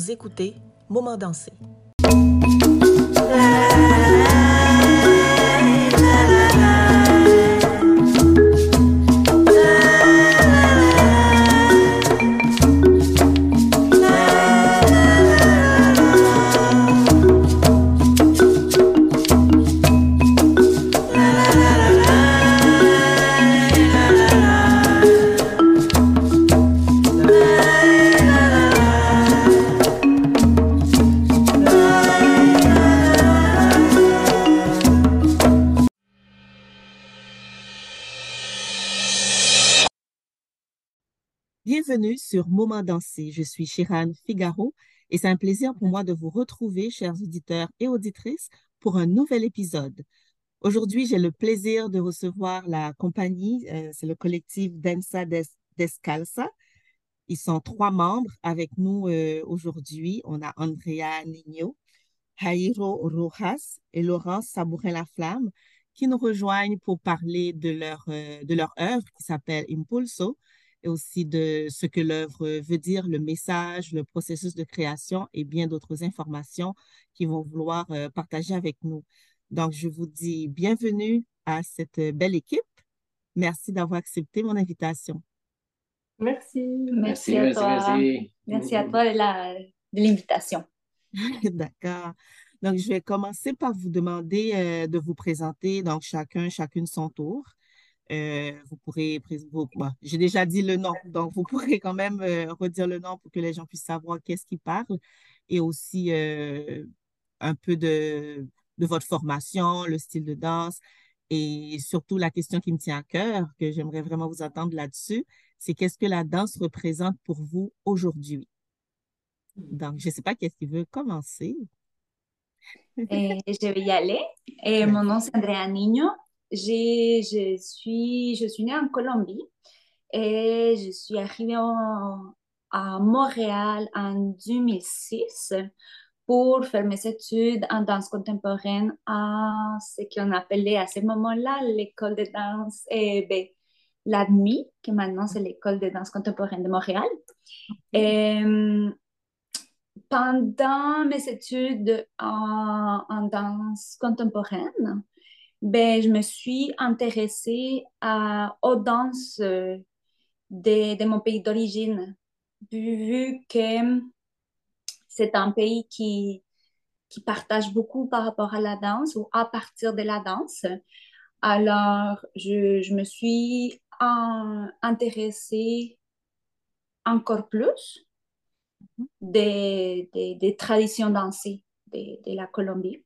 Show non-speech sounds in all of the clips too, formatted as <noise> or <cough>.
Vous écoutez Moment dansé. Dansé. Je suis Chiran Figaro et c'est un plaisir pour moi de vous retrouver, chers auditeurs et auditrices, pour un nouvel épisode. Aujourd'hui, j'ai le plaisir de recevoir la compagnie, euh, c'est le collectif Danza Descalza. Ils sont trois membres avec nous euh, aujourd'hui. On a Andrea Nino, Jairo Rojas et Laurence Sabourin-Laflamme qui nous rejoignent pour parler de leur, euh, de leur œuvre qui s'appelle Impulso, et aussi de ce que l'œuvre veut dire, le message, le processus de création et bien d'autres informations qu'ils vont vouloir euh, partager avec nous. Donc, je vous dis bienvenue à cette belle équipe. Merci d'avoir accepté mon invitation. Merci. Merci, à toi. Merci, à toi de l'invitation. <laughs> D'accord. Donc, je vais commencer par vous demander euh, de vous présenter, donc chacun, chacune son tour. Euh, vous pourrez, j'ai déjà dit le nom, donc vous pourrez quand même euh, redire le nom pour que les gens puissent savoir qu'est-ce qu'ils parlent et aussi euh, un peu de, votre formation, le style de danse et surtout la question qui me tient à cœur, que j'aimerais vraiment vous entendre là-dessus, c'est qu'est-ce que la danse représente pour vous aujourd'hui? Donc, je ne sais pas qu'est-ce qui veut commencer. Et je vais y aller. Et mon nom, c'est Andrea Nino je, suis, je suis née en Colombie et je suis arrivée à Montréal en 2006 pour faire mes études en danse contemporaine à ce qu'on appelait à ce moment-là l'école de danse et ben, l'ADMI, qui maintenant c'est l'école de danse contemporaine de Montréal. Et, pendant mes études en, en danse contemporaine, ben, je me suis intéressée à, aux danses euh, de, de mon pays d'origine, vu que c'est un pays qui, qui partage beaucoup par rapport à la danse ou à partir de la danse. Alors, je, je me suis intéressée encore plus des, des, des traditions dansées de, de la Colombie.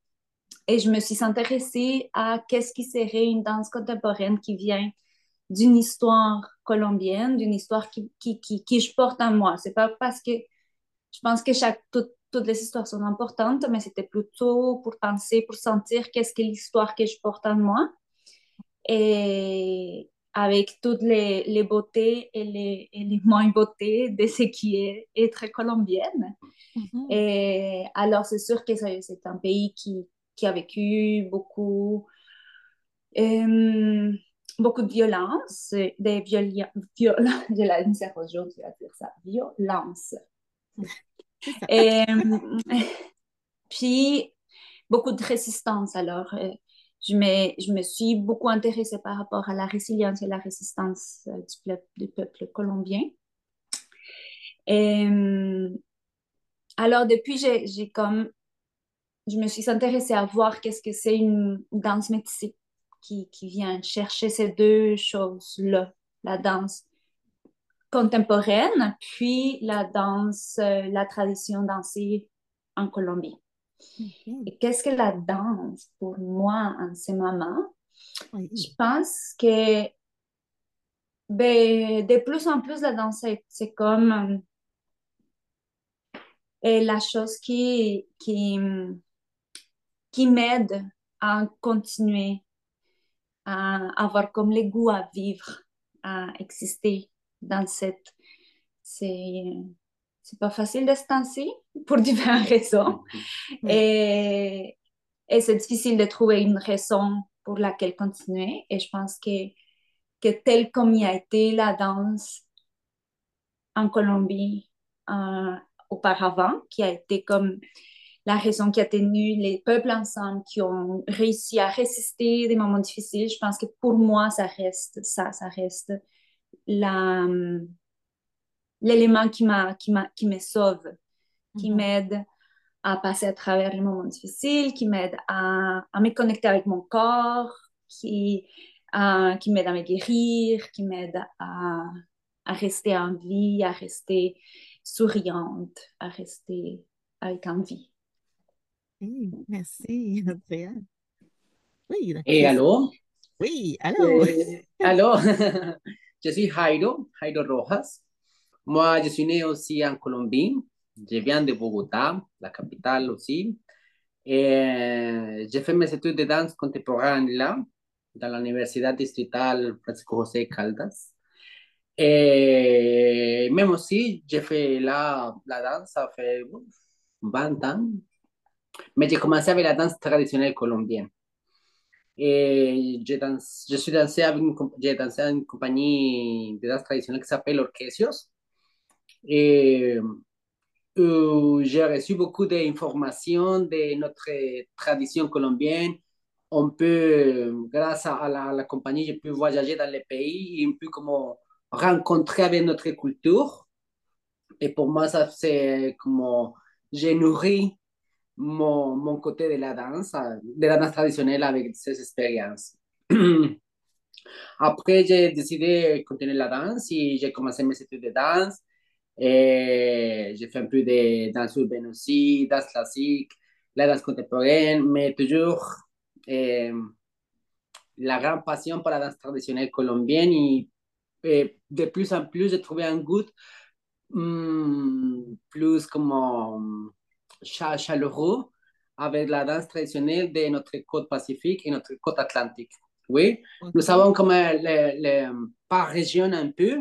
Et je me suis intéressée à qu'est-ce qui serait une danse contemporaine qui vient d'une histoire colombienne, d'une histoire qui, qui, qui, je porte en moi. C'est pas parce que je pense que chaque, toutes les histoires sont importantes, mais c'était plutôt pour penser, pour sentir qu'est-ce que l'histoire que je porte en moi. Et avec toutes les, les beautés et les, et les, <laughs> moins beautés de ce qui est être colombienne. Mm-hmm. Et alors, c'est sûr que c'est un pays qui, qui a vécu beaucoup, euh, beaucoup de violence, des violences, violence, aujourd'hui à dire ça, violence. Et, <laughs> puis, beaucoup de résistance. Alors, euh, je, me, je me suis beaucoup intéressée par rapport à la résilience et la résistance euh, du, peuple, du peuple colombien. Et, alors, depuis, j'ai comme je me suis intéressée à voir qu'est-ce que c'est une danse métissée qui, qui vient chercher ces deux choses-là, la danse contemporaine, puis la danse, euh, la tradition dansée en Colombie. Et qu'est-ce que la danse pour moi en ce moment? Je pense que ben, de plus en plus, la danse, c'est comme euh, la chose qui, qui, qui m'aide à continuer à avoir comme le goût à vivre, à exister dans cette... C'est, c'est pas facile de pour différentes raisons. <laughs> Et, et c'est difficile de trouver une raison pour laquelle continuer. Et je pense que, que tel comme il a été la danse en Colombie, euh, auparavant, qui a été comme la raison qui a tenu les peuples ensemble, qui ont réussi à résister des moments difficiles. Je pense que pour moi, ça reste ça, ça reste l'élément qui, qui, qui me sauve, qui mhm. m'aide à passer à travers les moments difficiles, qui m'aide à, à, me connecter avec mon corps, qui, qui m'aide à me guérir, qui m'aide à, à rester en vie, à rester souriante, à rester avec envie. Merci, Andrea. Oui, Et allô? Oui, allô? Eh, allô? je suis Jairo, Jairo Rojas. Moi, je suis né aussi en Colombie. Je viens de Bogotá, la capitale aussi. Et j'ai fait mes études de danse contemporaine là, dans l'université distritale Francisco José Caldas. Et même aussi, j'ai fait la, la danse, ça fait 20 ans. Mais j'ai commencé avec la danse traditionnelle colombienne. Et je, danse, je suis dansé avec une, j'ai dansé avec une compagnie de danse traditionnelle qui s'appelle Orquesios. Et j'ai reçu beaucoup d'informations de notre tradition colombienne. On peut, grâce à la, compagnie, je peux voyager dans les pays et un peu rencontrer avec notre culture. Et pour moi, ça c'est comme j'ai nourri mon, mon, côté de la danse, de la danse traditionnelle avec ces expériences. <clears throat> Après, j'ai décidé de continuer la danse et j'ai commencé mes études de danse. Et j'ai fait un peu de danse urbaine aussi, danse classique, la danse contemporaine, mais toujours euh, la grande passion pour la danse traditionnelle colombienne et et de plus en plus, j'ai trouvé un goût hmm, plus comme chaleureux avec la danse traditionnelle de notre côte pacifique et notre côte atlantique. Oui, nous savons comme les, par région un peu,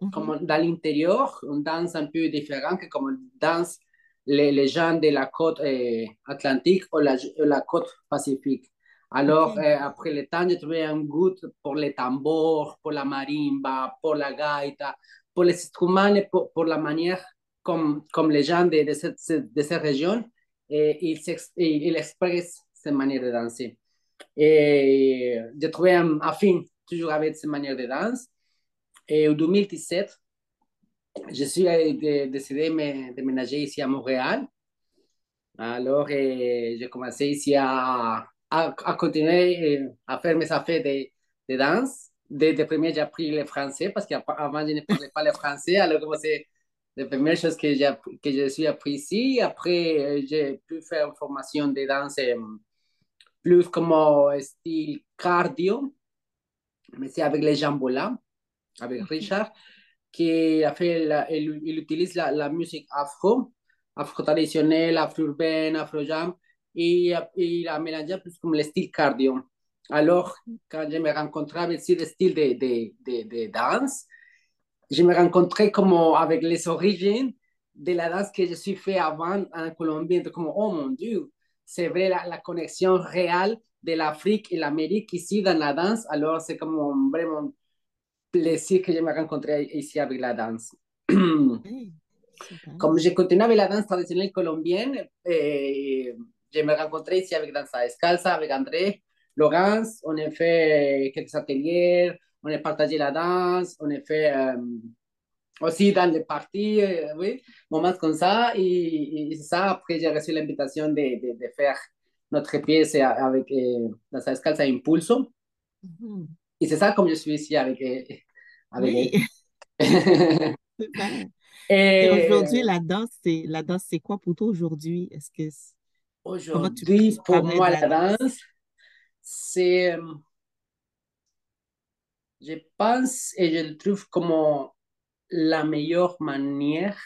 mhm. comme dans l'intérieur, on danse un peu différent que comme danse les, les gens de la côte euh, atlantique ou la, la côte pacifique. Alors, euh, après le temps, j'ai trouvé un goût pour les tambours, pour la marimba, pour la gaita, pour les instruments et pour, la manière comme, comme les gens de, de, cette, de cette région, et ils, ils expressent cette manière de danser. Et j'ai trouvé un affin toujours avec cette manière de danse. Et en 2017, je suis décidé de déménager ici à Montréal. Alors, j'ai commencé ici à à, continuer à faire mes affaires de, de danse. De, de premier, j'ai appris le français parce qu'avant, je ne parlais pas le français. Alors, c'est la première chose que j'ai que je suis appris ici. Après, euh, j'ai pu faire une formation de danse plus comme style cardio, mais c'est avec les jambola, avec Richard, qui a fait, il, il, utilise la, la musique afro, afro-traditionnelle, afro-urbaine, afro-jam, et, il a mélangé plus comme le style cardio. Alors, quand je me rencontrais avec ce style de, de, de, de, danse, je me rencontrais comme avec les origines de la danse que je suis fait avant en Colombie. Comme, oh mon Dieu, c'est vrai la, la, connexion réelle de l'Afrique et l'Amérique ici dans la danse. Alors, c'est comme vraiment plaisir que je me rencontré ici avec la danse. comme je continue avec la danse traditionnelle colombienne, et je me rencontré ici avec Danza Descalza, avec André, Laurence. On a fait quelques ateliers, on a partagé la danse, on a fait euh, aussi dans les parties, euh, oui, moments comme ça. Et, et ça, après, j'ai reçu l'invitation de, de, de, faire notre pièce avec euh, Danza Descalza Impulso. Mm-hmm. Et c'est ça comme je suis ici avec, euh, avec oui. <laughs> Et, et aujourd'hui, la danse, c'est la danse, c'est quoi pour toi aujourd'hui? Est-ce que Aujourd'hui, pour moi, la danse, c'est, je pense et je le trouve comme la meilleure manière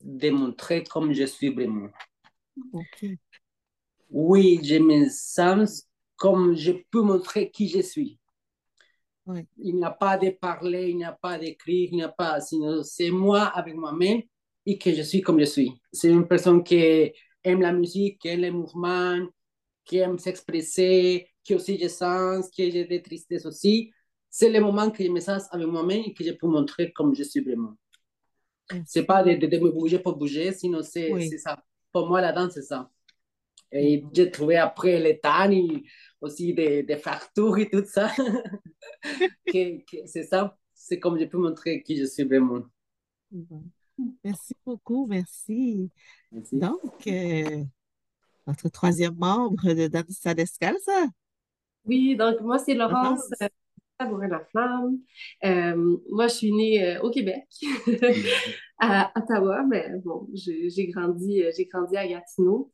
de montrer comme je suis vraiment. Oui, je me sens comme je peux montrer qui je suis. Il n'y a pas de parler, il n'y a pas d'écrire, il n'y a pas, c'est moi avec moi-même et que je suis comme je suis. C'est une personne qui aime la musique, qui aime les mouvements, qui aime s'exprimer, qui aussi je sens, qui j'ai des tristesses aussi. C'est le moment que je me sens avec moi-même et que je peux montrer comme je suis vraiment. C'est pas de, de, me bouger pour bouger, sinon c'est ça. Pour moi, la danse, c'est ça. Et j'ai trouvé après les tani, aussi des, des tour et tout ça. <laughs> c'est ça. C'est comme je peux montrer qui je suis vraiment. Merci beaucoup, merci. Donc, euh, notre troisième membre de Dansa Descalza. Oui, donc moi, c'est Laurence la flamme. Euh, moi, je suis née euh, au Québec, <laughs> à Ottawa, mais bon, j'ai grandi, j'ai grandi à Gatineau.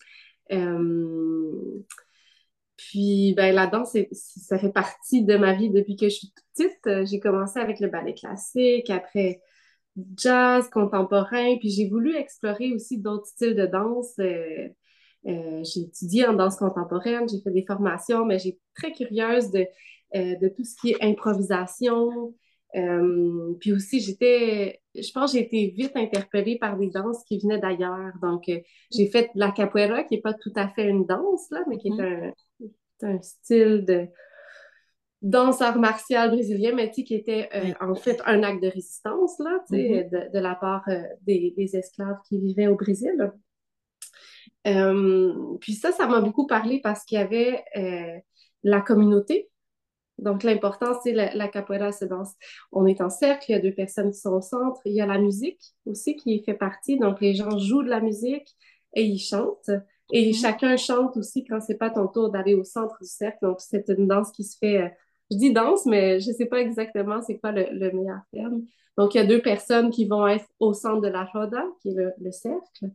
puis, ben, la danse, ça fait partie de ma vie depuis que je suis toute petite. J'ai commencé avec le ballet classique, après jazz contemporain, puis j'ai voulu explorer aussi d'autres styles de danse. Euh, euh, j'ai étudié en danse contemporaine, j'ai fait des formations, mais j'ai très curieuse de, euh, de tout ce qui est improvisation. puis aussi, j'étais, je pense, j'ai été vite interpellée par des danses qui venaient d'ailleurs. Donc, j'ai fait la capoeira, qui n'est pas tout à fait une danse, là, mais qui est mm-hmm. un, un style de, danse art martial brésilien, mais qui était euh, en fait un acte de résistance là, mm-hmm. de, la part euh, des, esclaves qui vivaient au Brésil. Euh, puis ça, ça m'a beaucoup parlé parce qu'il y avait la communauté. Donc, l'importance, c'est la, la, capoeira se danse. On est en cercle, il y a deux personnes qui sont au centre. Il y a la musique aussi qui fait partie. Donc, les gens jouent de la musique et ils chantent. Et mm-hmm. chacun chante aussi quand c'est pas ton tour d'aller au centre du cercle. Donc, c'est une danse qui se fait je dis danse, mais je ne sais pas exactement c'est quoi le, meilleur terme. Donc, il y a deux personnes qui vont être au centre de la roda, qui est le, cercle.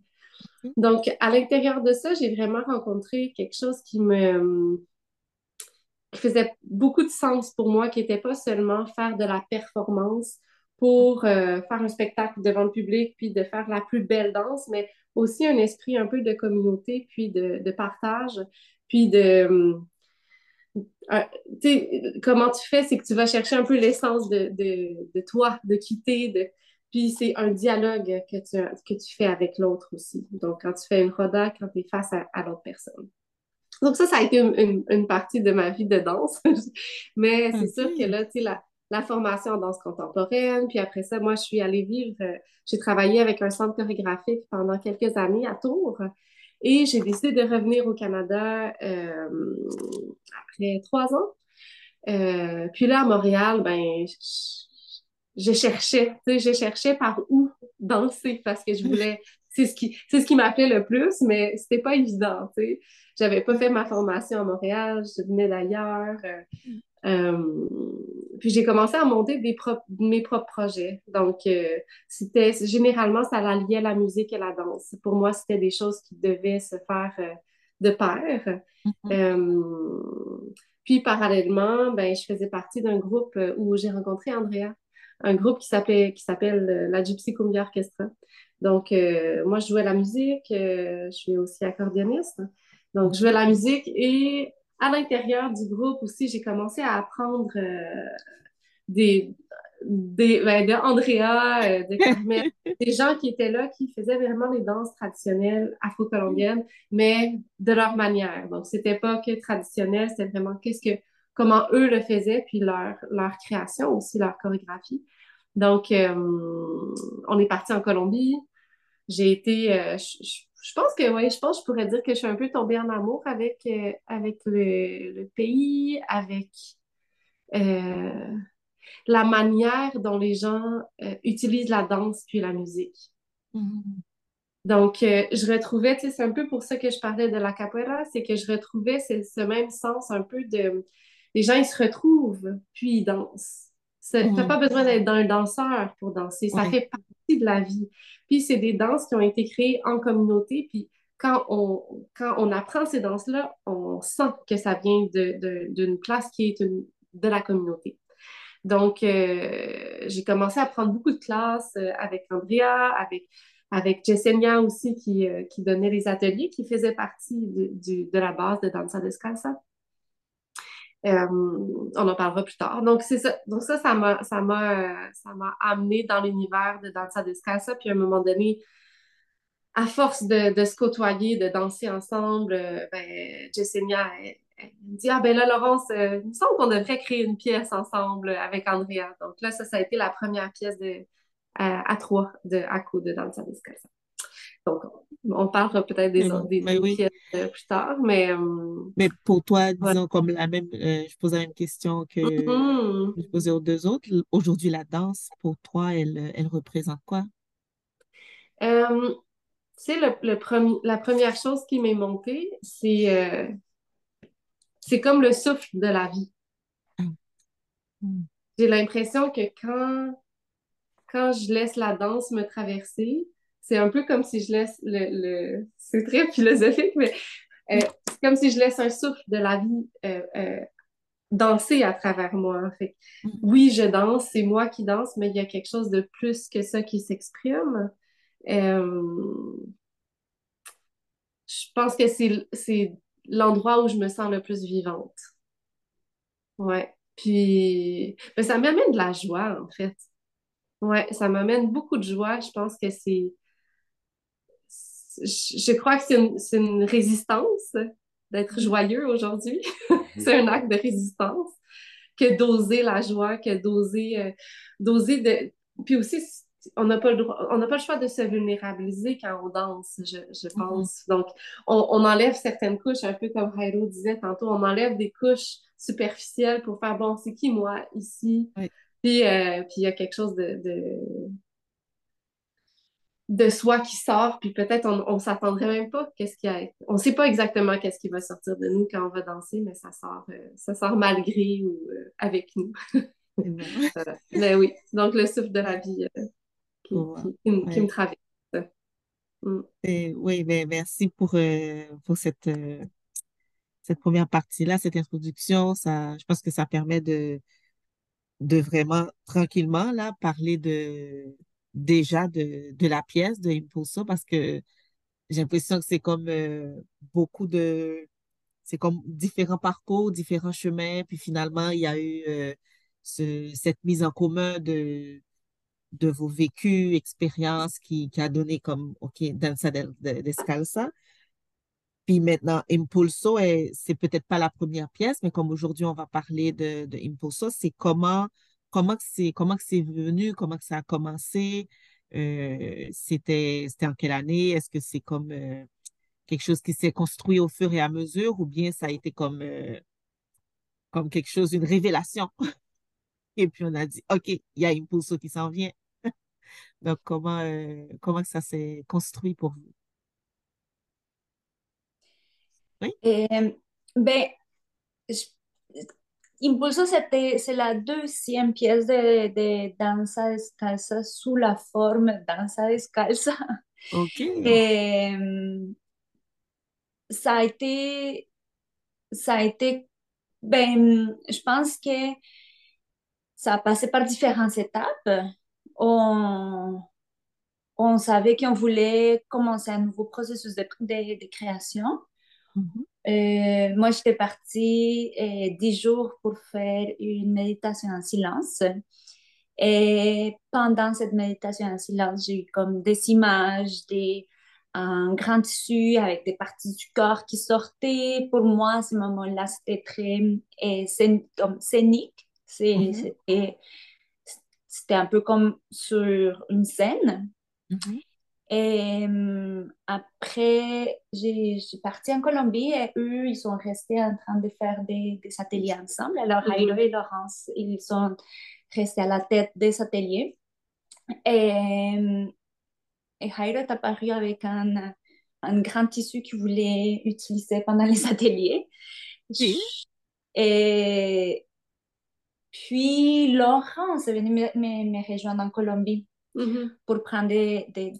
Donc, à l'intérieur de ça, j'ai vraiment rencontré quelque chose qui me qui faisait beaucoup de sens pour moi, qui n'était pas seulement faire de la performance pour euh, faire un spectacle devant le public, puis de faire la plus belle danse, mais aussi un esprit un peu de communauté, puis de, de partage, puis de, ah, comment tu fais, c'est que tu vas chercher un peu l'essence de, de, toi, de quitter, de... puis c'est un dialogue que tu, que tu fais avec l'autre aussi. Donc, quand tu fais une roda, quand tu es face à, l'autre personne. Donc, ça, ça a été une, une, partie de ma vie de danse. <laughs> Mais c'est sûr que là, tu sais, la, la, formation en danse contemporaine, puis après ça, moi, je suis allée vivre, euh, j'ai travaillé avec un centre chorégraphique pendant quelques années à Tours. Et j'ai décidé de revenir au Canada euh, après trois ans. Euh, puis là, à Montréal, ben, je, cherchais, tu sais, je cherchais par où danser parce que je voulais, c'est ce qui, c'est ce qui m'appelait le plus, mais c'était pas évident, tu sais. J'avais pas fait ma formation à Montréal, je venais d'ailleurs. Euh, euh, puis j'ai commencé à monter des mes propres projets. Donc, euh, c'était généralement, ça alliait la musique et la danse. Pour moi, c'était des choses qui devaient se faire euh, de pair. Mm-hmm. puis parallèlement, ben, je faisais partie d'un groupe où j'ai rencontré Andrea, un groupe qui s'appelle qui s'appelle la Gypsy Cumbia Orchestra. Donc, moi, je jouais la musique, je suis aussi accordéoniste. Donc, je jouais la musique et à l'intérieur du groupe aussi, j'ai commencé à apprendre euh, des, des ben, de Andrea, euh, de Carmen, <laughs> des gens qui étaient là, qui faisaient vraiment les danses traditionnelles afro-colombiennes, mais de leur manière. Donc, c'était pas que traditionnel, c'était vraiment qu'est-ce que, comment eux le faisaient, puis leur, leur création aussi, leur chorégraphie. Donc, euh, on est parti en Colombie. J'ai été, je pense que oui, je pense que je pourrais dire que je suis un peu tombée en amour avec, euh, avec le, pays, avec euh, la manière dont les gens euh, utilisent la danse puis la musique. Mm-hmm. Donc, je retrouvais, tu sais, c'est un peu pour ça que je parlais de la capoeira, c'est que je retrouvais ce, même sens un peu de... Les gens, ils se retrouvent, puis ils dansent. Tu n'as pas besoin d'être un danseur pour danser. Ça fait partie de la vie. Puis c'est des danses qui ont été créées en communauté. Puis quand on, quand on apprend ces danses-là, on sent que ça vient d'une place qui est de la communauté. Donc, euh, j'ai commencé à prendre beaucoup de classes euh, avec Andrea, avec, avec Jessenia aussi, qui, euh, qui donnait les ateliers, qui faisait partie de, de la base de Danza Descalza. Euh, on en parlera plus tard. Donc, c'est ça. Donc, ça, ça m'a, ça m'a, ça m'a amené dans l'univers de Danza Descalza. Puis, à un moment donné, à force de, se côtoyer, de danser ensemble, euh, ben, Jessenia, elle, me dit Ah, ben là, Laurence, euh, il me semble qu'on devrait créer une pièce ensemble avec Andrea. Donc, là, ça, ça a été la première pièce de, à, trois de Ako de Danza Descalza. Donc, on parlera peut-être des, autres, des, pièces euh, plus tard, mais... Euh, mais pour toi, disons, comme la même, euh, je pose la même question que mm-hmm. je posais aux deux autres. Aujourd'hui, la danse, pour toi, elle, elle représente quoi? Tu sais, le, premier, la première chose qui m'est montée, c'est c'est comme le souffle de la vie. Ah. Mm. J'ai l'impression que quand, quand je laisse la danse me traverser, c'est un peu comme si je laisse le... C'est très <laughs> philosophique, mais euh, c'est comme si je laisse un souffle de la vie euh, euh, danser à travers moi. En fait. Mm. Oui, je danse, c'est moi qui danse, mais il y a quelque chose de plus que ça qui s'exprime. je pense que c'est l'endroit où je me sens le plus vivante. Ouais. Puis, ben, ça m'amène de la joie, en fait. Ouais, ça m'amène beaucoup de joie. Je pense que c'est. Je crois que c'est une, résistance d'être joyeux aujourd'hui. <laughs> c'est un acte de résistance que d'oser la joie, que d'oser euh, d'oser de. Puis aussi, on n'a pas le on n'a pas le choix de se vulnérabiliser quand on danse, je, je mm-hmm. pense. Donc, on, on, enlève certaines couches, un peu comme Jairo disait tantôt, on enlève des couches superficielles pour faire bon, c'est qui moi ici? Puis, euh, puis il y a quelque chose de, de, de soi qui sort, puis peut-être on, on s'attendrait même pas qu'est-ce qu'il y a. On sait pas exactement qu'est-ce qui va sortir de nous quand on va danser, mais ça sort, euh, ça sort malgré ou euh, avec nous. <laughs> mais oui, donc le souffle de la vie qui, me traverse. Mm. oui, mais merci pour, euh, pour cette, euh, cette première partie-là, cette introduction. Ça, je pense que ça permet de, de vraiment tranquillement là, parler de déjà de, de la pièce de Impulso parce que j'ai l'impression que c'est comme euh, beaucoup de c'est comme différents parcours, différents chemins, puis finalement il y a eu ce, cette mise en commun de de vos vécus, expériences qui, qui a donné comme, OK, Danza Descalza. Puis maintenant, Impulso, c'est peut-être pas la première pièce, mais comme aujourd'hui, on va parler de, de Impulso, c'est comment, comment c'est, comment c'est venu, comment ça a commencé, euh, c'était, c'était en quelle année, est-ce que c'est comme euh, quelque chose qui s'est construit au fur et à mesure ou bien ça a été comme, euh, comme quelque chose, une révélation? <laughs> Et puis on a dit, OK, il y a Impulso qui s'en vient. <laughs> Donc, comment, comment ça s'est construit pour vous? Oui? Ben, Impulso, c'est la deuxième pièce de, de Danza Descalza sous la forme Danza Descalza. OK. Et, ça a été, ça a été, ben, je pense que ça a passé par différentes étapes on, on savait qu'on voulait commencer un nouveau processus de, de, création. Mm-hmm. Euh, moi, j'étais partie euh, dix jours pour faire une méditation en silence. Et pendant cette méditation en silence, j'ai eu comme des images, des, un grand tissu avec des parties du corps qui sortaient. Pour moi, à ce moment-là, c'était très euh, comme scénique. Mm-hmm. C'était un peu comme sur une scène. Mm-hmm. Et après, j'ai parti en Colombie et eux, ils sont restés en train de faire des, des ateliers ensemble. Alors, mm et Laurence, ils sont restés à la tête des ateliers. Et, et Jairo est apparu avec un, un grand tissu qu'il voulait utiliser pendant les ateliers. Et puis, Laurence est venue me, rejoindre en Colombie mm-hmm. pour prendre des, des,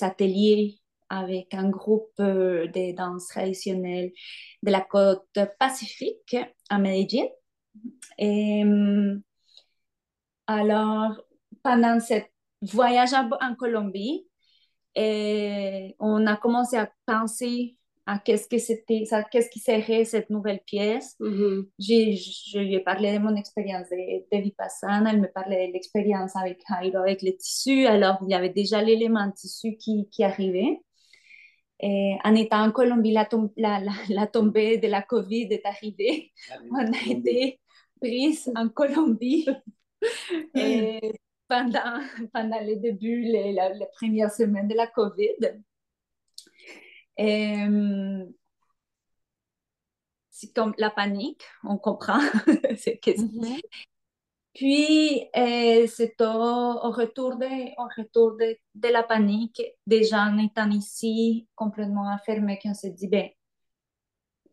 ateliers avec un groupe euh, de danse traditionnelle de la côte pacifique à Medellín. Et, mm, alors, pendant ce voyage en Colombie, on a commencé à penser qu'est-ce que c'était, qu'est-ce qui serait cette nouvelle pièce. Mm-hmm. je lui ai parlé de mon expérience de, de Vipassana, elle me parlait de l'expérience avec Jairo, avec les tissus, alors il y avait déjà l'élément tissu qui, qui arrivait. Et en étant en Colombie, la, la, la, tombée de la COVID est arrivée. On a été prise en Colombie. <laughs> et pendant, pendant les débuts, les, la, les premières semaines de la COVID. C'est comme la panique, on comprend. <laughs> c'est que, Mhm. Puis, euh, c'est au, au retour, de, au retour de, de la panique, déjà en étant ici complètement enfermé, qu'on s'est dit, ben,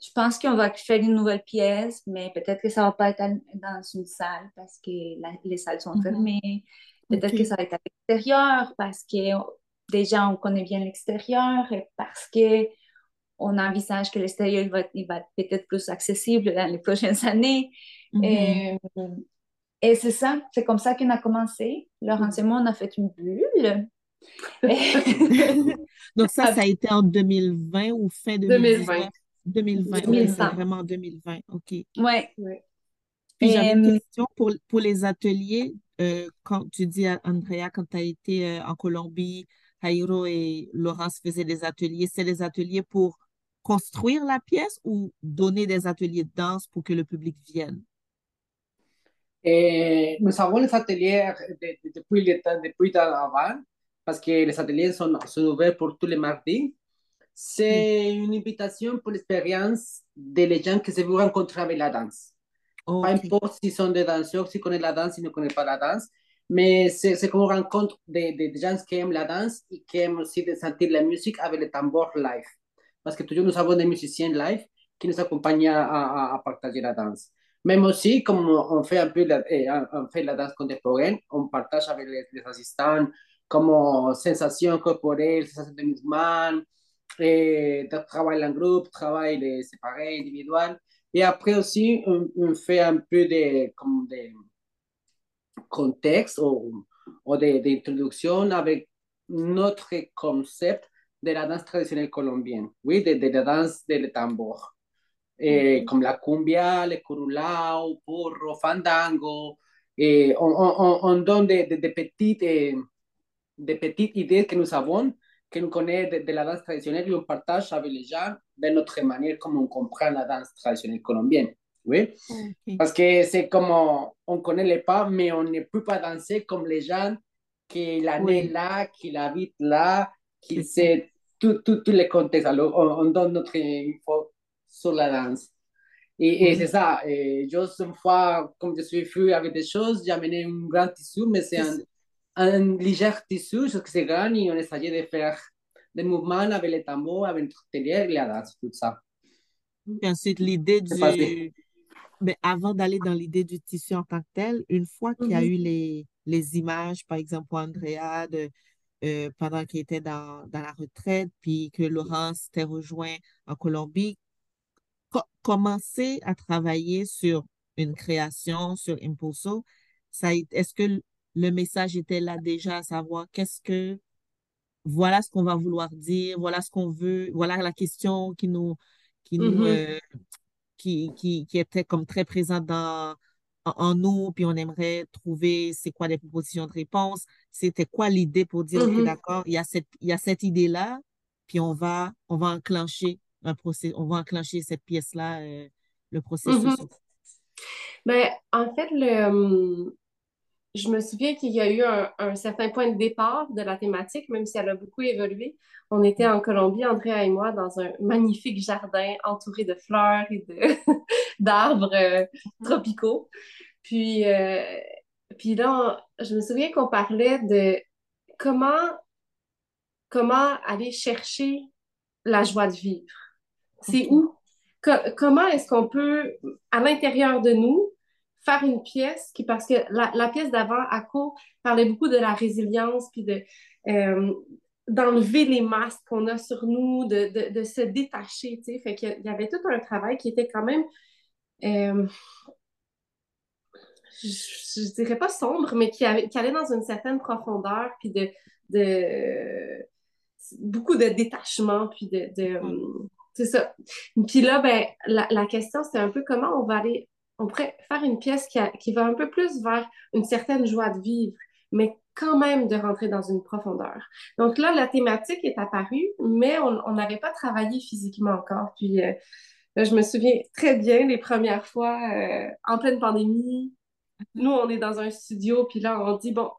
je pense qu'on va faire une nouvelle pièce, mais peut-être que ça va pas être dans une salle parce que la- les salles sont fermées. Peut-être que ça va être à l'extérieur parce que déjà on connaît bien l'extérieur et parce que on envisage que l'extérieur va, il va être peut-être plus accessible dans les prochaines <laughs> années. Mhm. Et, et c'est ça, c'est comme ça qu'on a commencé. Laurence et moi, on a fait une bulle. <laughs> Donc ça, ça a été en 2020 ou fin 2019? 2020. 2020, ok, c'est 2020. vraiment en 2020, ok. ouais. Puis j'avais une Euh, question pour, pour les ateliers. euh, quand tu dis à Andrea, quand tu as été euh, en Colombie, Jairo et Laurence faisaient des ateliers, c'est des ateliers pour construire la pièce ou donner des ateliers de danse pour que le public vienne? Eh, nous avons les ateliers de- de- depuis, le temps- depuis avant, parce que les ateliers sont, sont ouverts pour tous les mardis. C'est une invitation pour l'expérience des gens qui se veulent rencontrer avec la danse. Pas Ok. importe s'ils sont des danseurs, s'ils connaissent la danse, s'ils ne connaissent pas la danse, mais c'est une rencontre des de, de gens qui aiment la danse et qui aiment aussi de sentir la musique avec le tambour live. Parce que toujours nous avons des musiciens live qui nous accompagnent à, à, partager la danse. Même aussi, comme on fait un peu la, eh, on fait la danse contemporaine, on partage avec les, les assistants comme sensations corporelles, sensations de mouvement, et de travail en groupe, travail séparé, individuel. Et après aussi, on, on fait un peu de, comme de contexte ou, ou d'introduction avec notre concept de la danse traditionnelle colombienne, oui, de, de la danse del tambour. Eh, Ok. comme la cumbia, le curulao, porro, fandango. Eh, on, on, on donne des de, de petites, eh, de petites idées que nous avons, que nous connaissons de, de la danse traditionnelle et on partage avec les gens de notre manière comme on comprend la danse traditionnelle colombienne. Oui, parce que c'est comme on, on connaît les pas, mais on ne peut pas danser comme les gens qui la Oui. là, qui l'habitent là, qui C'est tout, tout, tous les contextes. Alors, on, on donne notre info sur la danse. Et, et Oui. c'est ça. Et juste une fois, comme je suis fou avec des choses, j'ai amené un grand tissu, mais c'est un, léger tissu, parce que c'est grand, et on essayait de faire des mouvements avec les tambours, avec atelier et la danse, tout ça. Ensuite, l'idée du... Mais avant d'aller dans l'idée du tissu en tant que tel, une fois qu'il y a Mhm. eu les, les images, par exemple, pour Andrea, de, euh, pendant qu'il était dans, dans la retraite, puis que Laurence s'était rejoint en Colombie, co- commencer à travailler sur une création, sur Impulso, est-ce que le message était là déjà, à savoir qu'est-ce que, voilà ce qu'on va vouloir dire, voilà ce qu'on veut, voilà la question qui nous, qui nous, Mhm. euh, qui, qui, qui était comme très présente dans, en, en nous, puis on aimerait trouver c'est quoi les propositions de réponse, c'était quoi l'idée pour dire, Mhm. d'accord, il y a cette, il y a cette idée-là, puis on va, on va enclencher un procès, on va enclencher cette pièce-là, euh, le processus. Mhm. Ben, en fait, le, hum, je me souviens qu'il y a eu un, un certain point de départ de la thématique, même si elle a beaucoup évolué. On était en Colombie, Andrea et moi, dans un magnifique jardin entouré de fleurs et <laughs> d'arbres euh, tropicaux. Puis, euh, puis là, on- je me souviens qu'on parlait de comment, comment aller chercher la joie de vivre. C'est où? Co- comment est-ce qu'on peut, à l'intérieur de nous, faire une pièce qui, parce que la, la pièce d'avant, ACO, parlait beaucoup de la résilience, puis de, euh, d'enlever les masques qu'on a sur nous, de, de, de se détacher, tu sais. Fait qu'il y avait tout un travail qui était quand même, euh, je, je dirais pas sombre, mais qui, avait, qui allait dans une certaine profondeur, puis de, de beaucoup de détachement, puis de, c'est ça. Puis là, ben, la, la question, c'est un peu comment on va aller, on pourrait faire une pièce qui, va un peu plus vers une certaine joie de vivre, mais quand même de rentrer dans une profondeur. Donc là, la thématique est apparue, mais on n'avait pas travaillé physiquement encore. Puis euh, je me souviens très bien les premières fois, euh, en pleine pandémie, nous, on est dans un studio, puis là, on dit, bon,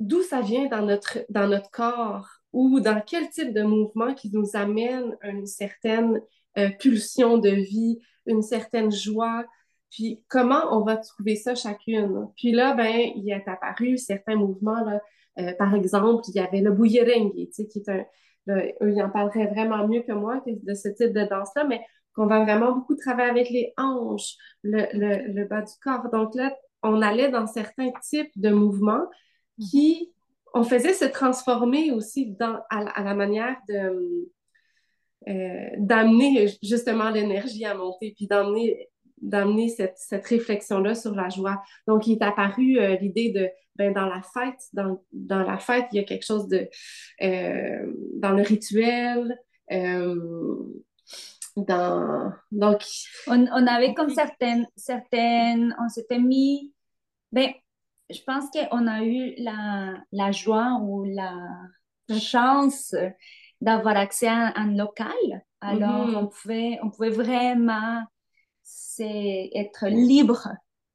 d'où ça vient dans notre, dans notre corps ou dans quel type de mouvement qui nous amène une certaine euh, pulsion de vie, une certaine joie, puis comment on va trouver ça chacune? Puis là, ben, il est apparu certains mouvements, là, euh, par exemple, il y avait le bouillerengue, tu sais, qui est un, eux, ils en parleraient vraiment mieux que moi de ce type de danse-là, mais qu'on va vraiment beaucoup travailler avec les hanches, le, le, le, bas du corps. Donc là, on allait dans certains types de mouvements qui, on faisait se transformer aussi dans, à, la manière de euh, d'amener justement l'énergie à monter, puis d'amener d'amener cette, cette réflexion-là sur la joie. Donc, il est apparu euh, l'idée de, ben, dans la fête, dans, dans, la fête, il y a quelque chose de, euh, dans le rituel, dans, donc... On, on, avait comme certaines, certaines, on s'était mis, ben, je pense qu'on a eu la, la joie ou la chance d'avoir accès à un local. Alors, mm-hmm. on, pouvait, on pouvait vraiment être libre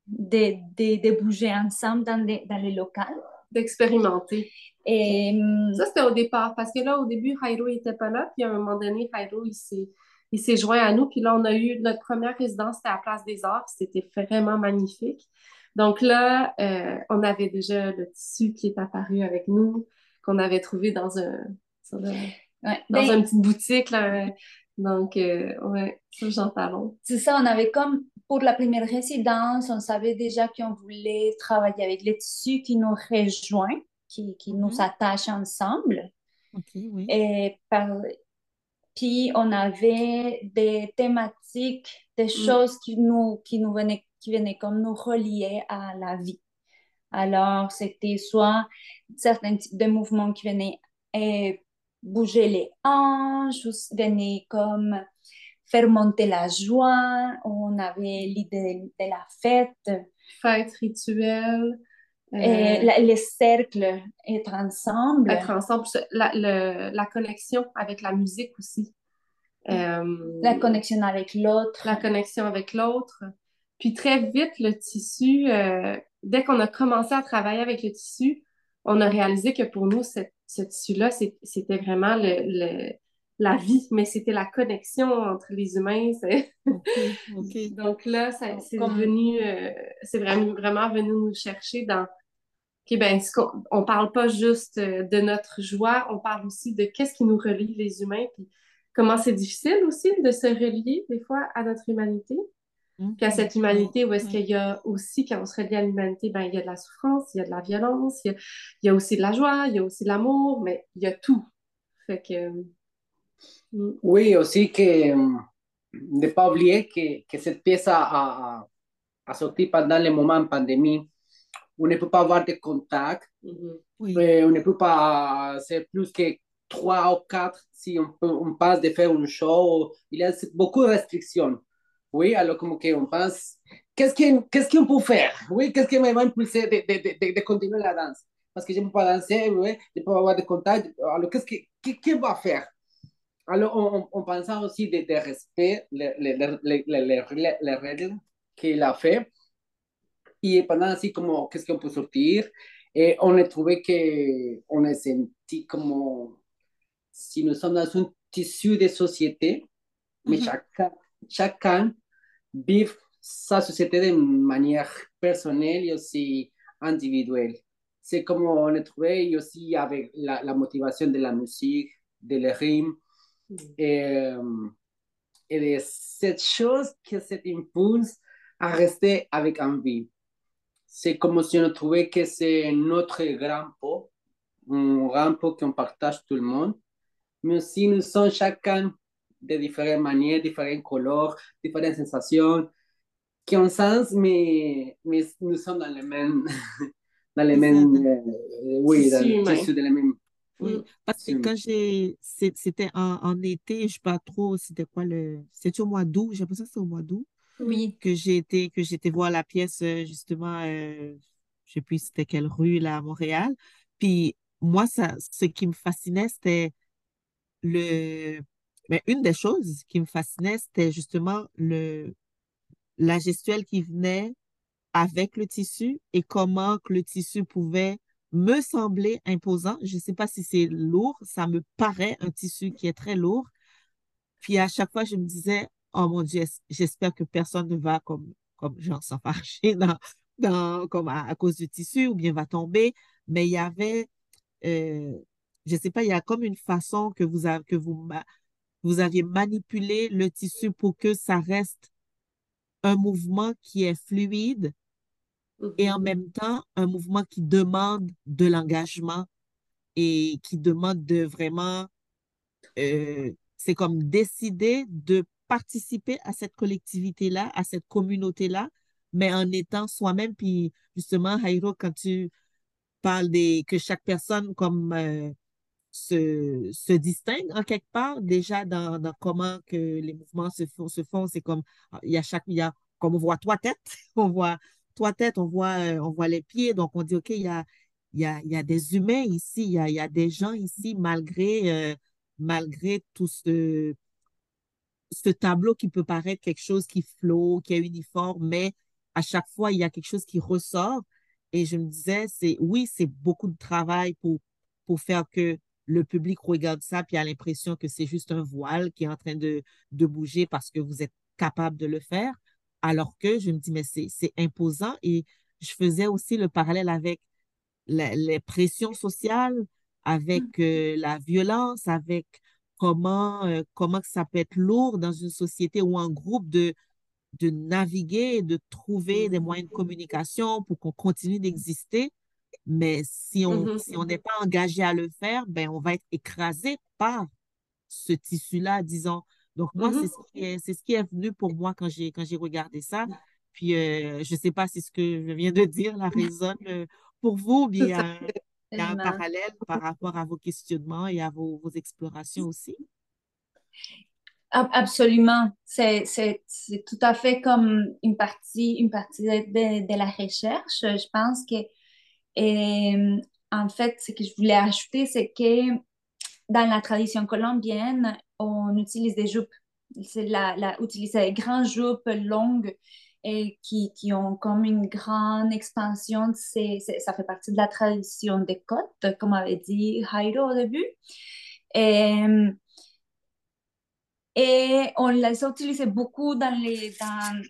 de, de, de, bouger ensemble dans, les, dans les locales. D'expérimenter. Et ça, c'était au départ, parce que là, au début, Jairo n'était pas là, puis à un moment donné, Jairo, il s'est, il s'est joint à nous, puis là, on a eu notre première résidence, c'était à la Place des Arts, c'était vraiment magnifique. Donc là, euh, on avait déjà le tissu qui est apparu avec nous, qu'on avait trouvé dans un, dans ben une petite boutique, là, donc, euh, ouais, ça, j'en parle. C'est ça, on avait comme, pour la première résidence, on savait déjà qu'on voulait travailler avec les tissus qui nous rejoignent, qui, qui nous mhm. attachent ensemble. OK, oui. Et par... Puis, on avait des thématiques, des mm. choses qui nous, qui nous venaient, qui venaient comme nous relier à la vie. Alors, c'était soit certains types de mouvements qui venaient et bouger les hanches, venir comme faire monter la joie. On avait l'idée de la fête. Fête rituelle. Et euh, les cercles, être ensemble. Être ensemble, la, la connexion avec la musique aussi. Euh, la connexion avec l'autre. La connexion avec l'autre. Puis très vite, le tissu, euh, dès qu'on a commencé à travailler avec le tissu, on a réalisé que pour nous, cette ce tissu-là, c'était vraiment le, la vie, mais c'était la connexion entre les humains. <laughs> Donc là, c'est venu, euh, c'est vraiment, vraiment venu nous chercher dans. OK, ben, on, parle pas juste euh, de notre joie, on parle aussi de qu'est-ce qui nous relie les humains, puis comment c'est difficile aussi de se relier des fois à notre humanité. Mmh. Puis à cette humanité, où est-ce qu'il y a aussi, quand on se relie à l'humanité, ben, il y a de la souffrance, il y a de la violence, il y a, aussi de la joie, il y a aussi de l'amour, mais il y a tout. Fait que... Mmh. Oui, aussi que ne pas oublier que, que cette pièce a, a, a, sorti pendant le moment de pandémie. On ne peut pas avoir de contact, mmh. oui. on ne peut pas, c'est plus que trois ou quatre si on, on passe de faire un show. Il y a beaucoup de restrictions. Oui, alors como que on pense, qu'est-ce qu'on qu'est-ce qu'on peut faire? Oui, qu'est-ce qui me va impulser de, de, de, de, continuer la danse? Parce que je ne peux pas danser, oui, je ne peux pas avoir de contact. Alors, qu'est-ce qu'on va faire? Alors, on, on, pense aussi de, de respect les, les, les, les, les règles qu'il a fait. Et pendant ainsi, como, qu'est-ce qu'on peut sortir? Et on a trouvé qu'on a senti comme si nous sommes dans un tissu de société, mais mm -hmm. chacun chacun vit sa société de manière personnelle et aussi individuelle. C'est comme on a trouvé aussi avec la, la motivation de la musique, de le rythme mm. et, et, de cette chose que cet impulse à rester avec envie. C'est comme si on trouvait que c'est notre grand pot, un grand pot qu'on partage tout le monde, mais aussi nous sommes chacun de diferentes maneras, diferentes colores, diferentes sensations, qui ont sens, mais, mais nous sommes dans le même, <laughs> dans le même, euh, oui, dans le tissu de la même. Oui, parce que quand j'ai, c'était en, en, été, je ne sais pas trop, c'était quoi le, c'était au mois d'août, j'ai l'impression que c'était au mois d'août. Oui. Que j'ai été, que j'étais voir la pièce, euh, justement, euh, je sais plus c'était quelle rue, là, à Montréal. Puis, moi, ça, ce qui me fascinait, c'était le, mais une des choses qui me fascinait, c'était justement le, la gestuelle qui venait avec le tissu et comment que le tissu pouvait me semblait imposant. Je ne sais pas si c'est lourd, ça me paraît un tissu qui est très lourd. Puis à chaque fois, je me disais, oh mon Dieu, j'espère que personne ne va comme, comme genre s'enfarcher dans, dans, comme à, cause du tissu ou bien va tomber. Mais il y avait, euh, je ne sais pas, il y a comme une façon que vous, que vous, vous aviez manipulé le tissu pour que ça reste un mouvement qui est fluide et en mm-hmm. même temps un mouvement qui demande de l'engagement et qui demande de vraiment, euh, c'est comme décider de participer à cette collectivité-là, à cette communauté-là, mais en étant soi-même. Puis justement, Jairo, quand tu parles des, que chaque personne comme euh, se, se distingue en quelque part, déjà dans, dans comment que les mouvements se font, se font c'est comme, il y a chaque, il y a, comme on voit trois têtes, <laughs> on voit trois têtes, on voit, euh, on voit les pieds, donc on dit, OK, il y a, il y a, il y a des humains ici, il y a, il y a des gens ici, malgré, euh, malgré tout ce, ce tableau qui peut paraître quelque chose qui flotte, qui est uniforme, mais à chaque fois, il y a quelque chose qui ressort. Et je me disais, c'est oui, c'est beaucoup de travail pour, pour faire que le public regarde ça puis a l'impression que c'est juste un voile qui est en train de, de bouger parce que vous êtes capable de le faire. Alors que je me dis, mais c'est imposant. Et je faisais aussi le parallèle avec les pressions sociales, avec mmh. euh, la violence, avec comment, euh, comment ça peut être lourd dans une société ou un groupe de, de naviguer, de trouver des moyens de communication pour qu'on continue d'exister. Mais si on mmh si on n'est pas engagé à le faire, ben on va être écrasé par ce tissu-là, disons. Donc, moi, c'est mmh ce, ce, qui est venu pour moi quand j'ai quand j'ai regardé ça. Puis, euh, je ne sais pas si ce que je viens de dire la résonne euh, pour vous, ou bien <laughs> il y a un, parallèle par rapport à vos questionnements et à vos, vos explorations aussi? Absolument. C'est tout à fait comme une partie, une partie de, de la recherche. Je pense que, et, euh, en fait, ce que je voulais ajouter, c'est que dans la tradition colombienne, on utilise des jupes. C'est la, la, utiliser des grandes jupes longues et qui, qui ont comme une grande expansion. C'est, ça fait partie de la tradition des côtes, comme avait dit Jairo au début. Et, et on les a utilisées beaucoup dans les, dans,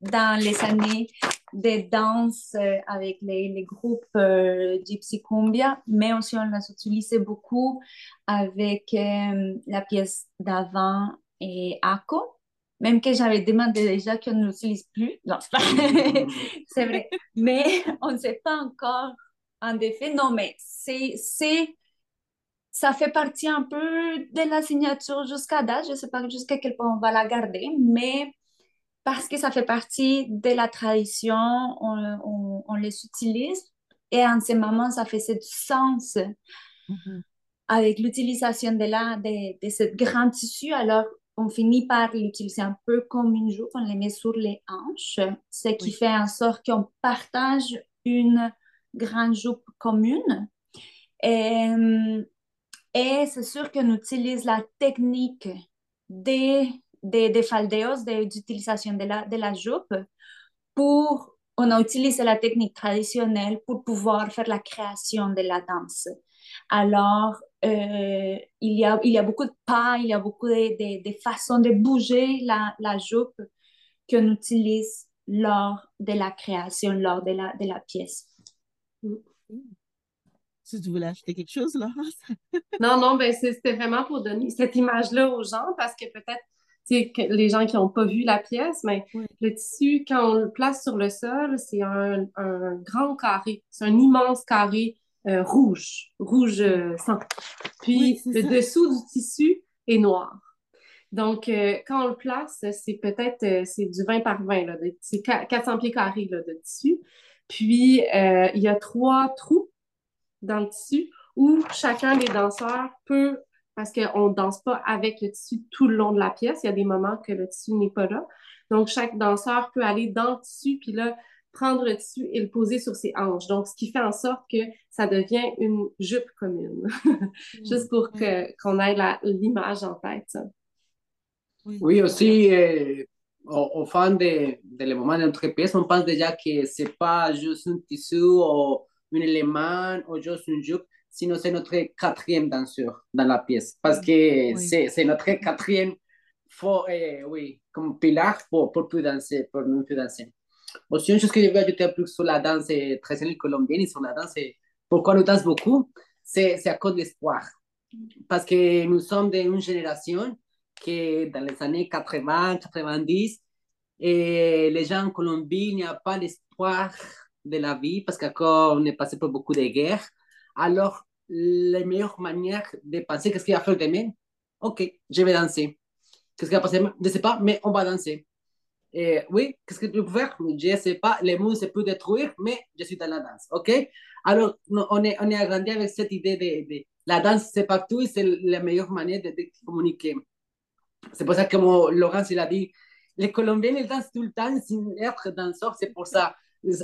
dans les années de danse euh, avec les, groupes euh, Gypsy Cumbia, mais aussi on les utilisé beaucoup avec euh, la pièce d'avant et Ako, même que j'avais demandé déjà qu'on ne l'utilise plus. Non, c'est <laughs> vrai. Mais <laughs> on ne sait pas encore, en effet. Non, mais c'est ça fait partie un peu de la signature jusqu'à date. Je ne sais pas jusqu'à quel point on va la garder, mais parce que ça fait partie de la tradition, on, on, les utilise. Et en ce moment, ça fait du sens mm-hmm. avec l'utilisation de, la, de, de ce grand tissu. Alors, on finit par l'utiliser un peu comme une jupe, on les met sur les hanches, ce qui fait en sorte qu'on partage une grande jupe commune. Et, et c'est sûr qu'on utilise la technique des, des, des faldeos, d'utilisation de la, de la jupe, pour, on a utilisé la technique traditionnelle pour pouvoir faire la création de la danse. Alors, euh, il, y a, il y a beaucoup de pas, il y a beaucoup de, de, façons de bouger la, la jupe qu'on utilise lors de la création, lors de la, de la pièce. Si tu voulais acheter quelque chose, là. non, non, ben c'était vraiment pour donner cette image-là aux gens parce que peut-être que les gens qui n'ont pas vu la pièce, mais le tissu, quand on le place sur le sol, c'est un, un, grand carré. C'est un immense carré euh, rouge, rouge euh, sang. Puis le dessous du tissu est noir. Donc, euh, quand on le place, c'est peut-être c'est du 20 par 20, c'est 400 pieds carrés là, de tissu. Puis, il y a trois trous dans le tissu où chacun des danseurs peut, parce qu'on ne danse pas avec le tissu tout le long de la pièce, il y a des moments que le tissu n'est pas là. Donc, chaque danseur peut aller dans le tissu, puis là, prendre le tissu et le poser sur ses hanches. Donc, ce qui fait en sorte que ça devient une jupe commune. <laughs> Juste pour que, qu'on ait l'image en tête. Oui, aussi, euh, au, fin de, de le moment de notre pièce, on pense déjà que c'est pas juste un tissu ou un élément ou juste une jupe. Sinon, c'est notre quatrième danseur dans la pièce. Parce que c'est notre quatrième faut, eh, oui, comme pilar pour, pour plus danser, pour nous plus danser. Aussi, une chose que je veux ajouter plus sur la danse traditionnelle colombienne et sur la danse, pourquoi nous dansons beaucoup, c'est à cause de l'espoir. Parce que nous sommes d'une génération qui, dans les années 80, 90, et les gens en Colombie, il n'y a pas l'espoir de la vie parce qu'on est passé par beaucoup de guerres. Alors, la meilleure manière de penser qu'est-ce qu'il va faire demain, ok, je vais danser. Qu'est-ce qui va passer Je ne sais pas, mais on va danser. Et oui, qu'est-ce que tu peux faire? Je ne sais pas, le monde se peut détruire, mais je suis dans la danse, ok? Alors, on est, on est agrandi avec cette idée de, la danse, c'est partout et c'est la meilleure manière de, communiquer. C'est pour ça que, comme Laurence il a dit, les Colombiens, ils dansent tout le temps sans être danseurs, c'est pour ça.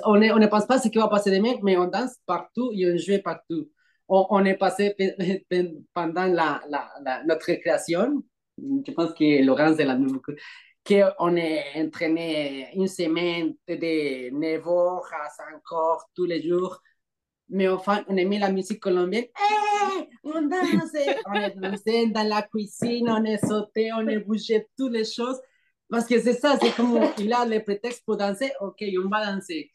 On ne pense pas ce qui va passer demain, mais on danse partout et on joue partout. On, on est passé pendant la, la, notre création, je pense que Laurence est la même, qu'on est entraîné une semaine de 9 heures à 5 heures tous les jours. Mais enfin, on aimait la musique colombienne. Hey, on danse, on est dans la cuisine, on est sauté, on est bougé, toutes les choses. Parce que c'est ça, c'est comme <laughs> il a le prétexte pour danser, ok, on va danser.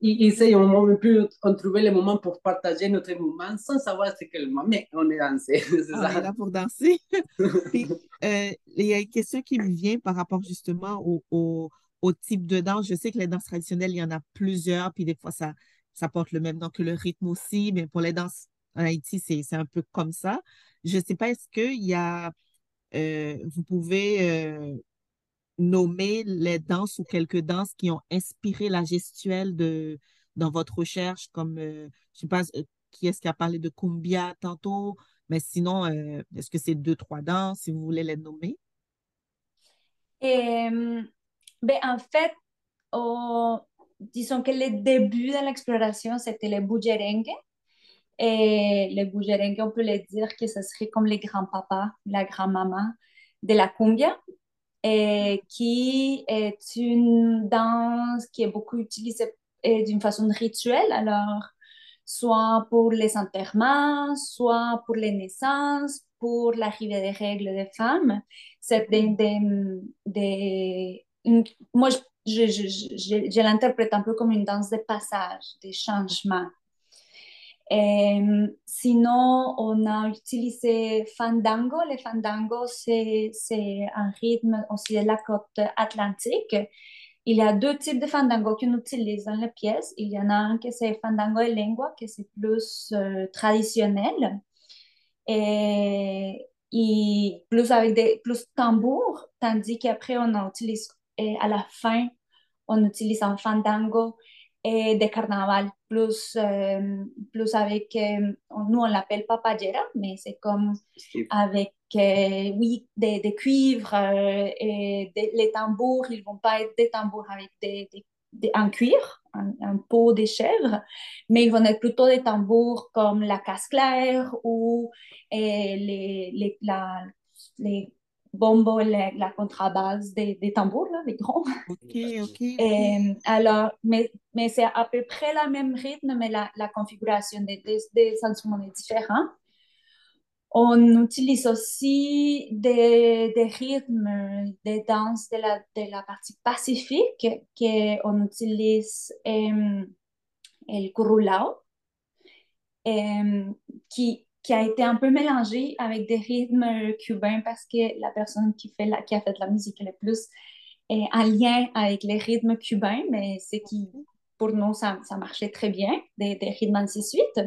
Et, c'est un moment, plus, on trouvait le moment pour partager notre mouvement sans savoir ce qu'est le moment, mais on est dansé. <laughs> on est là pour danser. <laughs> Puis, euh, il y a une question qui me vient par rapport justement au, au, au, type de danse. Je sais que les danses traditionnelles, il y en a plusieurs, puis des fois, ça, ça porte le même nom que le rythme aussi, mais pour les danses en Haïti, c'est un peu comme ça. Je ne sais pas, est-ce qu'il y a, euh, vous pouvez euh, nommer les danses ou quelques danses qui ont inspiré la gestuelle de, dans votre recherche, comme, euh, je sais pas, euh, qui est-ce qui a parlé de cumbia tantôt, mais sinon, euh, est-ce que c'est deux, trois danses, si vous voulez les nommer? ben, en fait, disons que le début de l'exploration, c'était les bougerengue. Et les bougerengue, on peut les dire que ce serait comme les grands-papas, la grand-maman de la cumbia et qui est une danse qui est beaucoup utilisée d'une façon rituelle, alors soit pour les enterrements, soit pour les naissances, pour l'arrivée des règles des femmes. C'est des, des, moi, je, je, je, je l'interprète un peu comme une danse de passage, de changement. Sinon, on a utilisé fandango. Le fandango, c'est un rythme aussi de la côte atlantique. Il y a deux types de fandango qu'on utilise dans les pièces. Il y en a un qui c'est fandango et lengua, qui c'est plus euh, traditionnel. Et, et, plus avec des plus tambours, tandis qu'après, on utilise, et à la fin, on utilise un fandango et de carnaval, plus, euh, plus avec, euh, nous on l'appelle papayera, mais c'est comme avec, euh, oui, des, des cuivres et les tambours, ils vont pas être des tambours avec des, des, en cuir, un, peau de chèvre, mais ils vont être plutôt des tambours comme la casse claire ou les, les, la, les bombo, la, la contrebasse des, des, tambours, là, les grands. <laughs> OK, OK. Et, alors, mais, mais c'est à peu près le même rythme, mais la, la configuration des, des, des, instruments est différente. On utilise aussi des, des rythmes, des danses de la, de la partie pacifique, qu'on utilise euh, le kurulao, euh, qui qui a été un peu mélangé avec des rythmes cubains parce que la personne qui, fait qui a fait la musique le plus est en lien avec les rythmes cubains, mais c'est qui, pour nous, ça, ça marchait très bien, des, des rythmes ainsi de suite.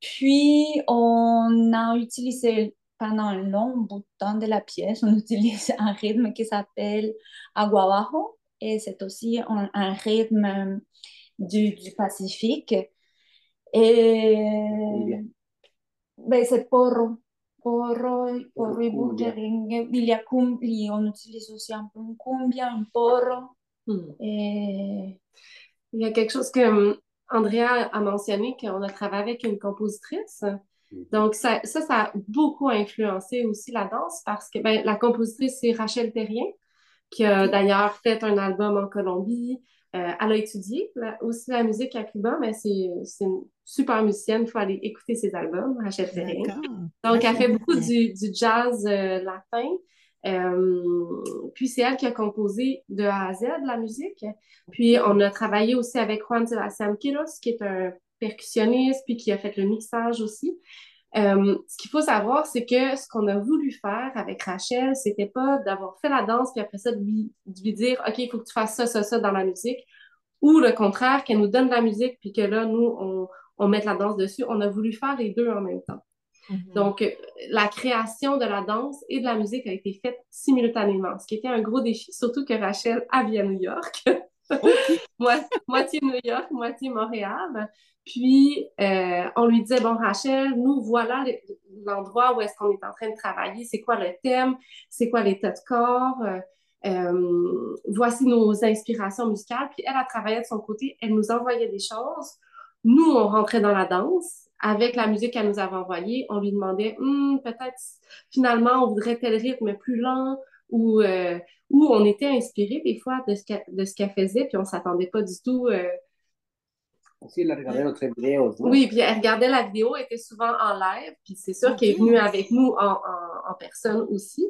Puis, on a utilisé pendant un long bout de temps de la pièce, on utilise un rythme qui s'appelle aguabajo et c'est aussi un, un rythme du, du Pacifique. Et ben, c'est porro. Porro, porro y bullering, Villa Cumbia, on utilise aussi un peu une cumbia, un porro. Hmm. Et... Il y a quelque chose que hum, Andrea a mentionné, qu'on a travaillé avec une compositrice. Mhm. Donc, ça, ça, ça, a beaucoup influencé aussi la danse parce que ben, la compositrice, c'est Rachel Terrien, qui a d'ailleurs fait un album en Colombie. Euh, elle a étudié aussi la musique à Cuba, mais c'est super musicienne, il faut aller écouter ses albums, Rachel Ferrin. Donc, elle fait beaucoup du, du jazz latin. puis c'est elle qui a composé de A à Z la musique. Puis on a travaillé aussi avec Juan Sebastián Quiros, qui est un percussionniste, puis qui a fait le mixage aussi. Euh, ce qu'il faut savoir, c'est que ce qu'on a voulu faire avec Rachel, c'était pas d'avoir fait la danse, puis après ça, de lui, dire, OK, il faut que tu fasses ça, ça, ça dans la musique, ou le contraire, qu'elle nous donne la musique, puis que là, nous, on, on mette la danse dessus. On a voulu faire les deux en même temps. Mm-hmm. Donc, euh, la création de la danse et de la musique a été faite simultanément, ce qui était un gros défi, surtout que Rachel habite à New York. <laughs> moitié New York, moitié Montréal. Puis, euh, on lui disait, bon, Rachel, nous, voilà l'endroit où est-ce qu'on est en train de travailler, c'est quoi le thème, c'est quoi l'état de corps, euh, euh, voici nos inspirations musicales. Puis, elle a travaillé de son côté, elle nous envoyait des choses. Nous, on rentrait dans la danse. Avec la musique qu'elle nous avait envoyée, on lui demandait, hmm, peut-être, finalement, on voudrait tel rythme plus lent, ou où on était inspiré des fois de ce qu'elle faisait, puis on ne s'attendait pas du tout. Euh... Aussi, elle regardait notre vidéo. Oui, puis elle regardait la vidéo, elle était souvent en live, puis c'est sûr qu'elle est venue avec nous en, en, personne aussi.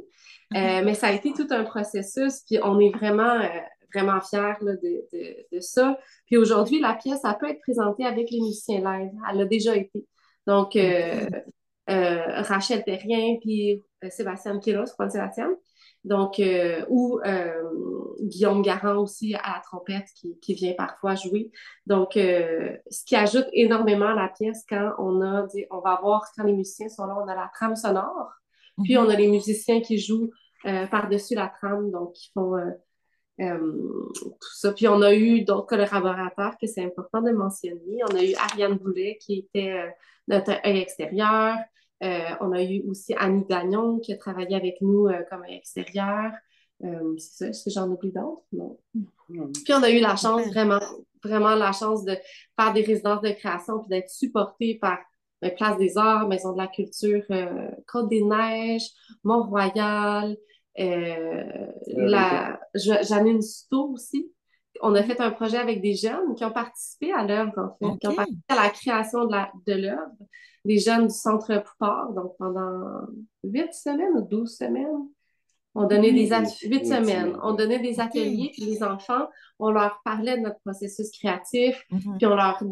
Euh, mais ça a été tout un processus, puis on est vraiment, euh, vraiment fiers là, de, de, de, ça. Puis aujourd'hui, la pièce, elle peut être présentée avec les musiciens live. Elle a déjà été. Donc, euh, Rachel Terrien, puis Sébastien Kiros, Juan Sébastien. Donc, euh, ou euh, Guillaume Garand aussi à la trompette qui, qui vient parfois jouer. Donc, euh, ce qui ajoute énormément à la pièce quand on a dit, on va voir quand les musiciens sont là, on a la trame sonore, puis mhm. on a les musiciens qui jouent par-dessus la trame, donc qui font tout ça. Puis on a eu d'autres collaborateurs que c'est important de mentionner. On a eu Ariane Boulet qui était notre œil extérieur. Euh, on a eu aussi Annie Gagnon qui a travaillé avec nous euh, comme extérieur. Euh, c'est ça, est-ce que j'en oublie d'autres? Non. Puis on a eu la chance, vraiment, vraiment la chance de faire des résidences de création puis d'être supporté par ben, Place des Arts, Maison de la Culture, Côte des Neiges, Mont-Royal, la Janine Souto aussi. On a fait un projet avec des jeunes qui ont participé à l'œuvre, en fait, qui ont participé à la création de l'œuvre des jeunes du centre Poupard, donc pendant huit semaines ou douze semaines. On donnait des huit semaines. On donnait des ateliers, puis les enfants, on leur parlait de notre processus créatif, mm-hmm. puis on leur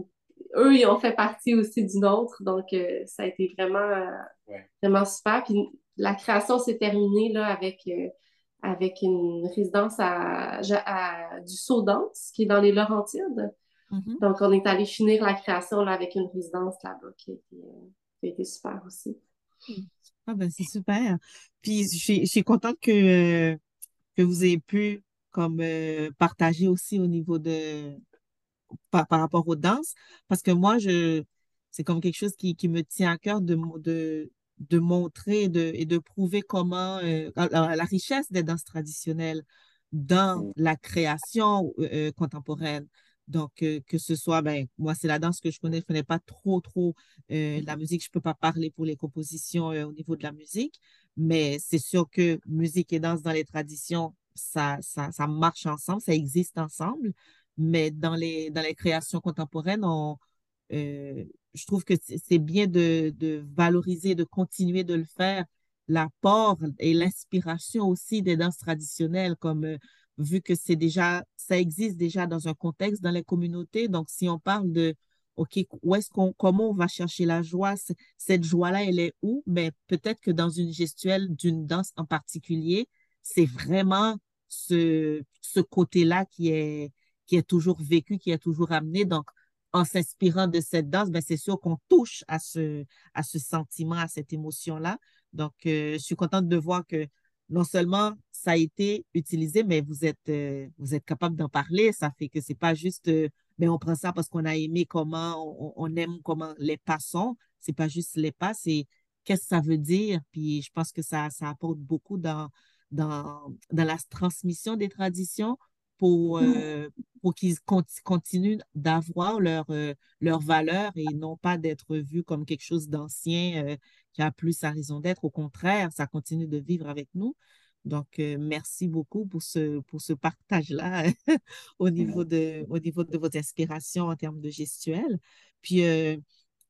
eux, ils ont fait partie aussi du nôtre, donc euh, ça a été vraiment, euh, vraiment super. Puis la création s'est terminée là, avec, euh, avec une résidence à, du Saut qui est dans les Laurentides. Mm-hmm. Donc, on est allé finir la création là, avec une résidence là-bas qui, a été super aussi. Ah ben c'est super. Puis je suis contente que, que vous ayez pu comme euh, partager aussi au niveau de par, rapport aux danses. Parce que moi, je c'est comme quelque chose qui, qui me tient à cœur de, de, de montrer de, et de prouver comment euh, la, richesse des danses traditionnelles dans mm. la création euh, contemporaine. Donc, euh, que ce soit, ben, moi, c'est la danse que je connais, je ne connais pas trop, trop euh, la musique. Je ne peux pas parler pour les compositions euh, au niveau de la musique, mais c'est sûr que musique et danse dans les traditions, ça, ça, ça marche ensemble, ça existe ensemble. Mais dans les, dans les créations contemporaines, on, je trouve que c'est bien de, de valoriser, de continuer de le faire, l'apport et l'inspiration aussi des danses traditionnelles comme vu que c'est déjà, ça existe déjà dans un contexte dans les communautés. Donc, si on parle de, OK, où est-ce qu'on, comment on va chercher la joie? Cette joie-là, elle est où? Mais ben, peut-être que dans une gestuelle d'une danse en particulier, c'est vraiment ce, ce côté-là qui est, qui est toujours vécu, qui est toujours amené. Donc, en s'inspirant de cette danse, ben, c'est sûr qu'on touche à ce, à ce sentiment, à cette émotion-là. Donc, euh, je suis contente de voir que non seulement ça a été utilisé, mais vous êtes, euh, vous êtes capable d'en parler. Ça fait que c'est pas juste, euh, mais on prend ça parce qu'on a aimé comment, on, aime comment les pas sont. C'est pas juste les pas, c'est qu'est-ce que ça veut dire. Puis je pense que ça, ça apporte beaucoup dans, dans, dans la transmission des traditions pour, mmh. euh, pour qu'ils continuent d'avoir leur, leur valeur et non pas d'être vus comme quelque chose d'ancien qui a plus sa raison d'être. Au contraire, ça continue de vivre avec nous. Donc, euh, merci beaucoup pour ce, pour ce partage-là <laughs> au, niveau de, au niveau de votre inspiration en termes de gestuelle. Puis, euh,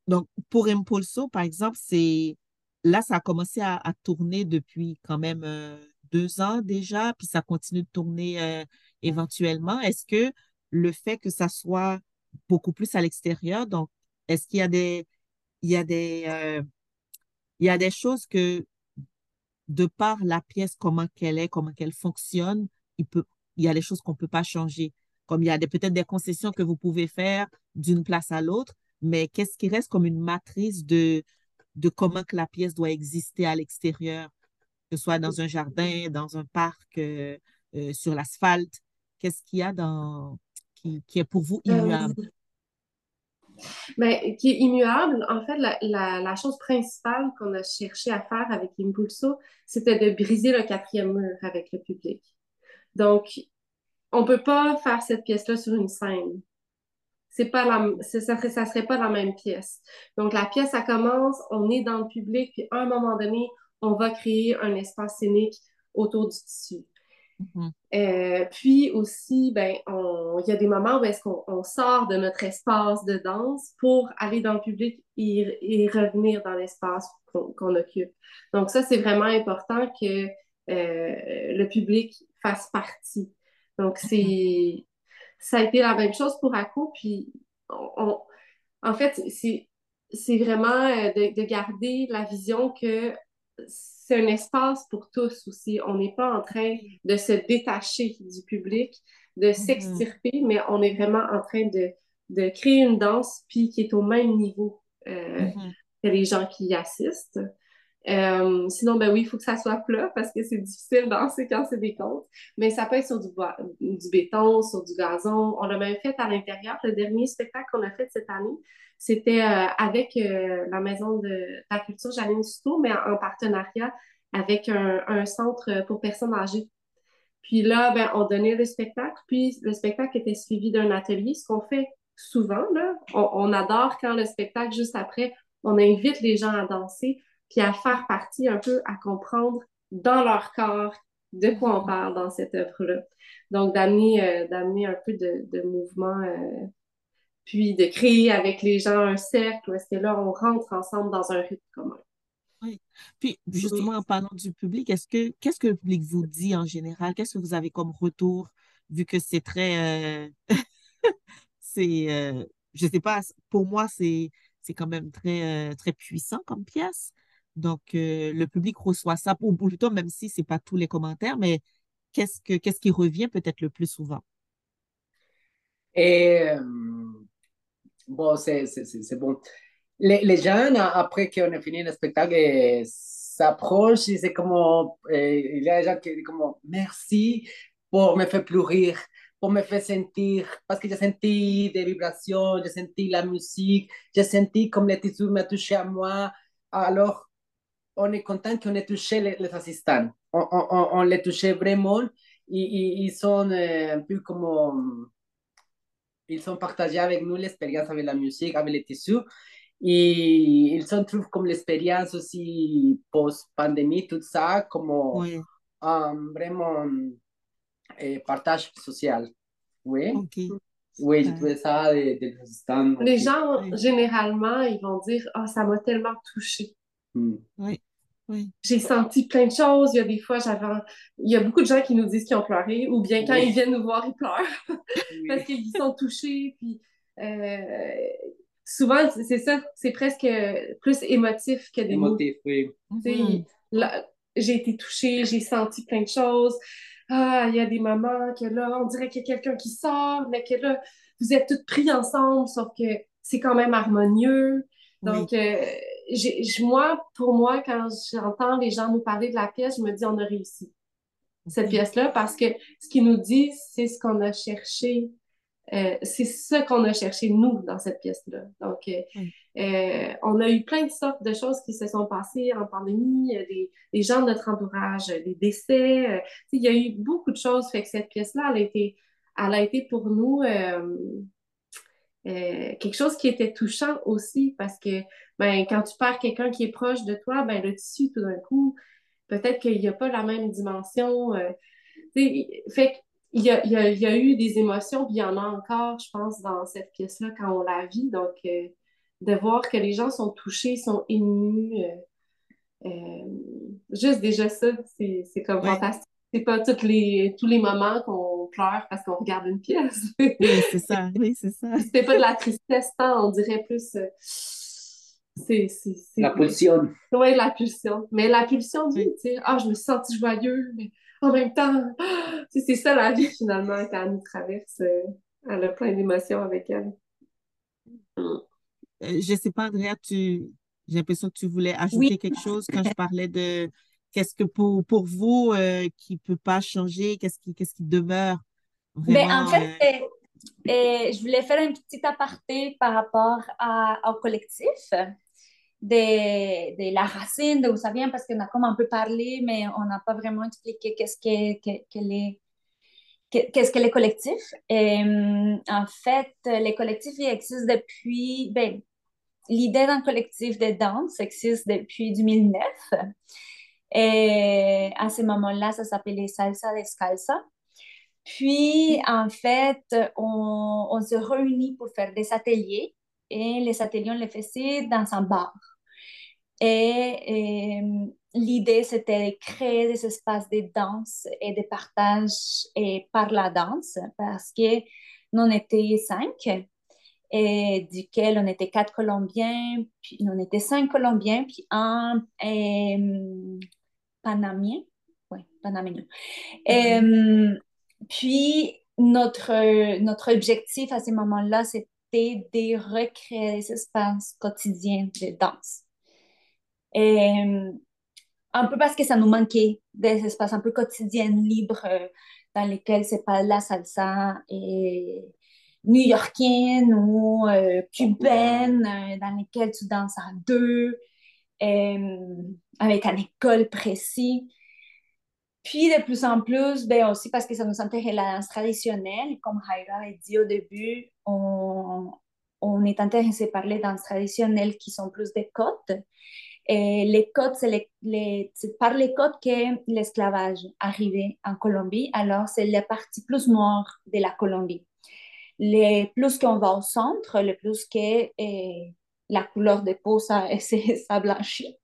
donc, pour Impulso, par exemple, c'est là, ça a commencé à, tourner depuis quand même euh, deux ans déjà, puis ça continue de tourner euh, éventuellement. Est-ce que le fait que ça soit beaucoup plus à l'extérieur, donc, est-ce qu'il y a des, il y a des, euh, il y a des choses que, de par la pièce, comment qu'elle est, comment qu'elle fonctionne, il peut, il y a des choses qu'on ne peut pas changer. Comme il y a peut-être des concessions que vous pouvez faire d'une place à l'autre, mais qu'est-ce qui reste comme une matrice de, de comment que la pièce doit exister à l'extérieur, que ce soit dans un jardin, dans un parc, euh, euh, sur l'asphalte. Qu'est-ce qu'il y a dans qui, qui, est pour vous euh, immuable? Ben, qui est immuable, en fait, la, la, la chose principale qu'on a cherché à faire avec Impulso, c'était de briser le quatrième mur avec le public. Donc, on ne peut pas faire cette pièce-là sur une scène c'est pas la, ça serait, ça serait pas la même pièce. Donc, la pièce, ça commence, on est dans le public, puis à un moment donné, on va créer un espace scénique autour du tissu. Mm-hmm. Euh, puis aussi, ben, il y a des moments où est-ce qu'on sort de notre espace de danse pour aller dans le public et, revenir dans l'espace qu'on occupe. Donc ça, c'est vraiment important que euh, le public fasse partie. Donc c'est ça a été la même chose pour ACO. Puis, en fait, c'est vraiment euh, de, garder la vision que c'est un espace pour tous aussi. On n'est pas en train de se détacher du public, de mm-hmm. s'extirper, mais on est vraiment en train de, créer une danse puis qui est au même niveau euh, mm-hmm. que les gens qui y assistent. Euh, sinon, ben oui, il faut que ça soit plat parce que c'est difficile danser quand c'est des côtes. Mais ça peut être sur du, bois, du béton, sur du gazon. On l'a même fait à l'intérieur. Le dernier spectacle qu'on a fait cette année, c'était euh, avec euh, la Maison de la Culture Janine Souto, mais en, partenariat avec un, centre pour personnes âgées. Puis là, ben, on donnait le spectacle, puis le spectacle était suivi d'un atelier, ce qu'on fait souvent. Là. On adore quand le spectacle, juste après, on invite les gens à danser puis à faire partie un peu, à comprendre dans leur corps de quoi on parle dans cette œuvre-là. Donc, d'amener, euh, d'amener un peu de, de mouvement, euh, puis de créer avec les gens un cercle où est-ce que là, on rentre ensemble dans un rythme commun. Oui. Puis, justement, en parlant du public, est-ce que, qu'est-ce que le public vous dit en général? Qu'est-ce que vous avez comme retour, vu que c'est très... Euh, <laughs> c'est... je sais pas, pour moi, c'est, c'est quand même très, très puissant comme pièce. Donc, euh, le public reçoit ça, pour plutôt, même si ce n'est pas tous les commentaires, mais qu'est-ce, que, qu'est-ce qui revient peut-être le plus souvent? Et, euh, bon, c'est, bon. Les, les, jeunes, après qu'on ait fini le spectacle, euh, s'approchent et c'est comme, il y a des gens qui disent comme, merci pour me faire pleurer, pour me faire sentir, parce que j'ai senti des vibrations, j'ai senti la musique, j'ai senti comme les tissus me touché à moi. Alors, on est content qu'on ait touché les, assistants. On, on, on, les touché vraiment. Ils, ils sont euh, un peu comme. Ils sont partagés avec nous l'expérience avec la musique, avec les tissus. Et ils sont trouvent comme l'expérience aussi post-pandémie, tout ça, comme vraiment euh, partage social. Oui. Oui, j'ai trouvé ça des, des assistants. Les gens, généralement, ils vont dire Ah, ça m'a tellement touché. Hmm. Oui. Oui. J'ai senti plein de choses. Il y a des fois, j'avais. Il y a beaucoup de gens qui nous disent qu'ils ont pleuré, ou bien quand ils viennent nous voir, ils pleurent <laughs> parce qu'ils sont touchés. Puis euh, souvent, c'est ça, c'est presque plus émotif que des émotif, oui. Mm-hmm. J'ai été touchée, j'ai senti plein de choses. Ah, il y a des moments que là, on dirait qu'il y a quelqu'un qui sort, mais que là, vous êtes tous pris ensemble, sauf que c'est quand même harmonieux. Donc, euh, moi, pour moi, quand j'entends les gens nous parler de la pièce, je me dis, on a réussi cette pièce-là parce que ce qu'ils nous disent, c'est ce qu'on a cherché. Euh, c'est ce qu'on a cherché, nous, dans cette pièce-là. Donc, euh, on a eu plein de sortes de choses qui se sont passées en pandémie, des, gens de notre entourage, des décès. il y a eu beaucoup de choses. Fait que cette pièce-là, elle a été, elle a été pour nous euh, quelque chose qui était touchant aussi parce que ben, quand tu perds quelqu'un qui est proche de toi, ben, le tissu, tout d'un coup, peut-être qu'il n'y a pas la même dimension. Euh, fait il y, a, il, y a, il y a, eu des émotions, puis il y en a encore, je pense, dans cette pièce-là quand on la vit. Donc, euh, de voir que les gens sont touchés, sont émus. Euh, juste déjà ça, c'est comme fantastique. C'est pas toutes les, tous les moments qu'on pleure parce qu'on regarde une pièce. oui, c'est ça. Oui, c'est ça. <laughs> C'était pas de la tristesse, tant, on dirait plus. C'est, la pulsion. Oui, la pulsion. Mais la pulsion du, tu sais, ah, je me suis sentie joyeux, mais en même temps, <gasps> c'est ça la vie finalement quand elle nous traverse. Elle a plein d'émotions avec elle. Euh, je ne sais pas, Andrea, tu... j'ai l'impression que tu voulais ajouter quelque chose quand je parlais de qu'est-ce que pour, pour vous euh, qui ne peut pas changer, qu'est-ce qui, qu'est-ce qui demeure ben, vraiment. en fait, euh, je voulais faire un petit aparté par rapport à, au collectif de, de, la racine, d'où ça vient, parce qu'on a comme un peu parlé, mais on n'a pas vraiment expliqué qu'est-ce que, que, que les qu'est-ce que les collectifs? Et, en fait, les collectifs ils existent depuis. Ben, L'idée d'un collectif de danse existe depuis 2009. Et à ce moment-là, ça s'appelait Salsa Descalza. Puis, en fait, on, se réunit pour faire des ateliers et les ateliers, on les faisait dans un bar. Et, l'idée, c'était de créer des espaces de danse et de partage et par la danse parce que nous, on était cinq et duquel on était quatre Colombiens, puis on était cinq Colombiens, puis un Panamien. Oui, Panamien. Mm-hmm. puis notre, notre objectif à ce moment-là, c'était de recréer des espaces quotidiens de danse. Et, un peu parce que ça nous manquait des espaces un peu quotidiens, libres, euh, dans lesquels c'est pas la salsa et new-yorkienne ou euh, cubaine, euh, dans lesquels tu danses à deux, avec une école précise. Puis de plus en plus, ben aussi parce que ça nous intéresse la danse traditionnelle. Comme Jaira a dit au début, on, on est intéressé par les danses traditionnelles qui sont plus des côtes. Et les côtes, c'est par les côtes que l'esclavage arrivait en Colombie. Alors, c'est la partie plus noire de la Colombie. Les plus qu'on va au centre, le plus que eh, la couleur de peau, ça, <laughs> ça blanchit.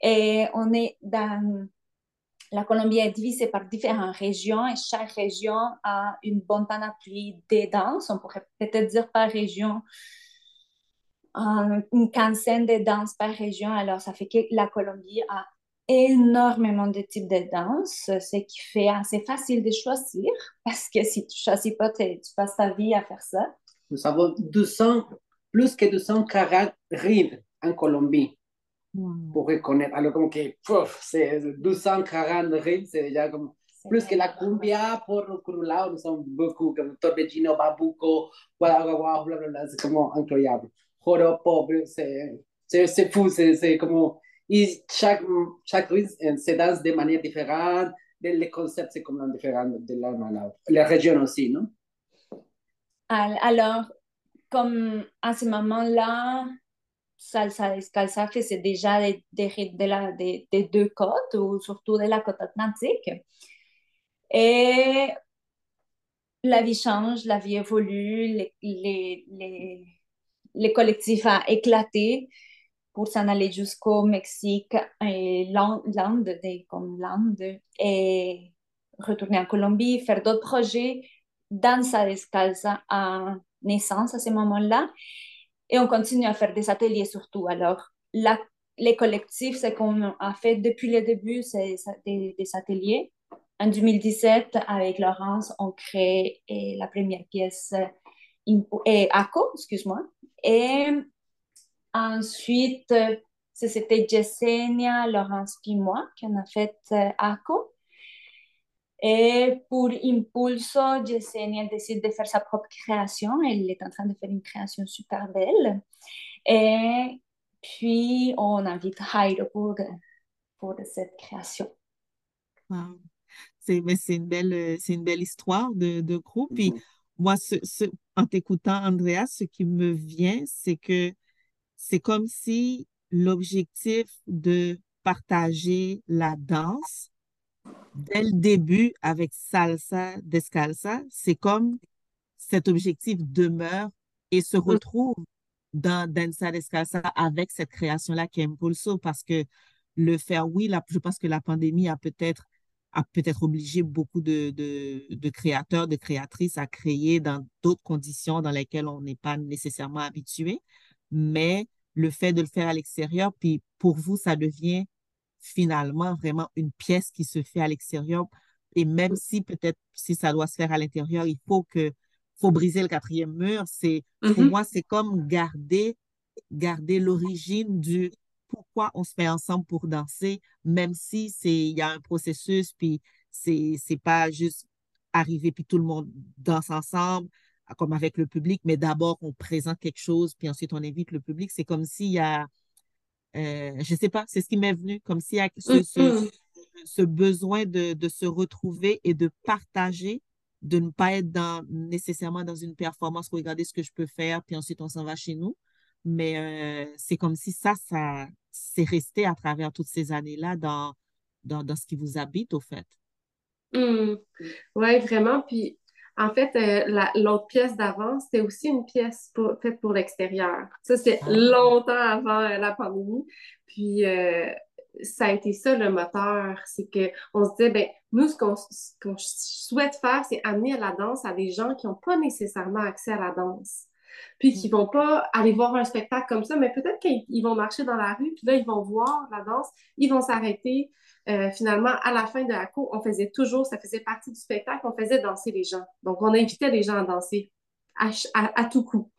Et on est dans... La Colombie est divisée par différentes régions et chaque région a une bonne panoplie de danses. On pourrait peut-être dire par région une quinzaine de danses par région. Alors, ça fait que la Colombie a énormément de types de danses, ce qui fait assez facile de choisir, <laughs> parce que si tu ne choisis pas, tu passes ta vie à faire ça. Nous avons 200, plus que 240 rythmes en Colombie pour reconnaître. Alors, comme que, c'est 240 rythmes, c'est déjà comme plus que la cumbia, por otro lado, nous sommes beaucoup, comme Torbellino, Babuco, blablabla, c'est comme incroyable joropo, c'est fou, c'est comme... Et chaque, chaque se danse de manière différente, les concepts c'est comme différent de la, la, la région aussi, non? Alors, comme à ce moment-là, salsa descalza faisait déjà des, de la, des, des deux côtes, ou surtout de la côte atlantique. Et la vie change, la vie évolue, les, les, les le collectif a éclaté pour s'en aller jusqu'au Mexique et l'Inde, comme l'Inde, et retourner en Colombie, faire d'autres projets. dans sa Descalza à naissance à ce moment-là. Et on continue à faire des ateliers surtout. Alors, la, les collectifs, c'est qu'on a fait depuis le début, c'est des, des, ateliers. En 2017, avec Laurence, on crée la première pièce, et ACO, excuse-moi, et ensuite, c'était Yesenia, Laurence puis moi qui en a fait euh, ACO. Et pour Impulso, Yesenia décide de faire sa propre création. Elle est en train de faire une création super belle. Et puis, on invite Jairo pour, pour cette création. Wow. C'est une, belle, une belle histoire de, de groupe. Puis, mm-hmm. moi, ce, ce, en t'écoutant, Andrea, ce qui me vient, c'est que c'est comme si l'objectif de partager la danse dès le début avec Salsa Descalza, c'est comme cet objectif demeure et se mm. retrouve dans Danza Descalza avec cette création-là qui est Impulso parce que le faire, oui, là, je pense que la pandémie a peut-être a peut-être obligé beaucoup de, de, de, créateurs, de créatrices à créer dans d'autres conditions dans lesquelles on n'est pas nécessairement habitué. Mais le fait de le faire à l'extérieur, puis pour vous, ça devient finalement vraiment une pièce qui se fait à l'extérieur. Et même si peut-être si ça doit se faire à l'intérieur, il faut que faut briser le quatrième mur. C'est pour mm-hmm. moi, c'est comme garder garder l'origine du pourquoi on se met ensemble pour danser, même si c'est il y a un processus, puis c'est c'est pas juste arriver puis tout le monde danse ensemble comme avec le public, mais d'abord on présente quelque chose, puis ensuite on invite le public. C'est comme s'il y a, euh, je sais pas, c'est ce qui m'est venu, comme s'il y a ce, ce, ce besoin de, de, se retrouver et de partager, de ne pas être dans, nécessairement dans une performance, regarder ce que je peux faire, puis ensuite on s'en va chez nous. Mais euh, c'est comme si ça, ça c'est resté à travers toutes ces années-là dans, dans, dans, ce qui vous habite, au fait. Mmh. Oui, vraiment. Puis, en fait, euh, l'autre pièce d'avant, c'était aussi une pièce faite pour l'extérieur. Ça, c'est ah. longtemps avant euh, la pandémie. Puis, ça a été ça le moteur. C'est qu'on se disait, ben, nous, ce qu'on souhaite faire, c'est amener à la danse à des gens qui n'ont pas nécessairement accès à la danse puis qui vont pas aller voir un spectacle comme ça, mais peut-être qu'ils vont marcher dans la rue, puis là, ils vont voir la danse, ils vont s'arrêter. Euh, finalement, à la fin de la cour, on faisait toujours, ça faisait partie du spectacle, on faisait danser les gens. Donc, on invitait les gens à danser à, tout coup.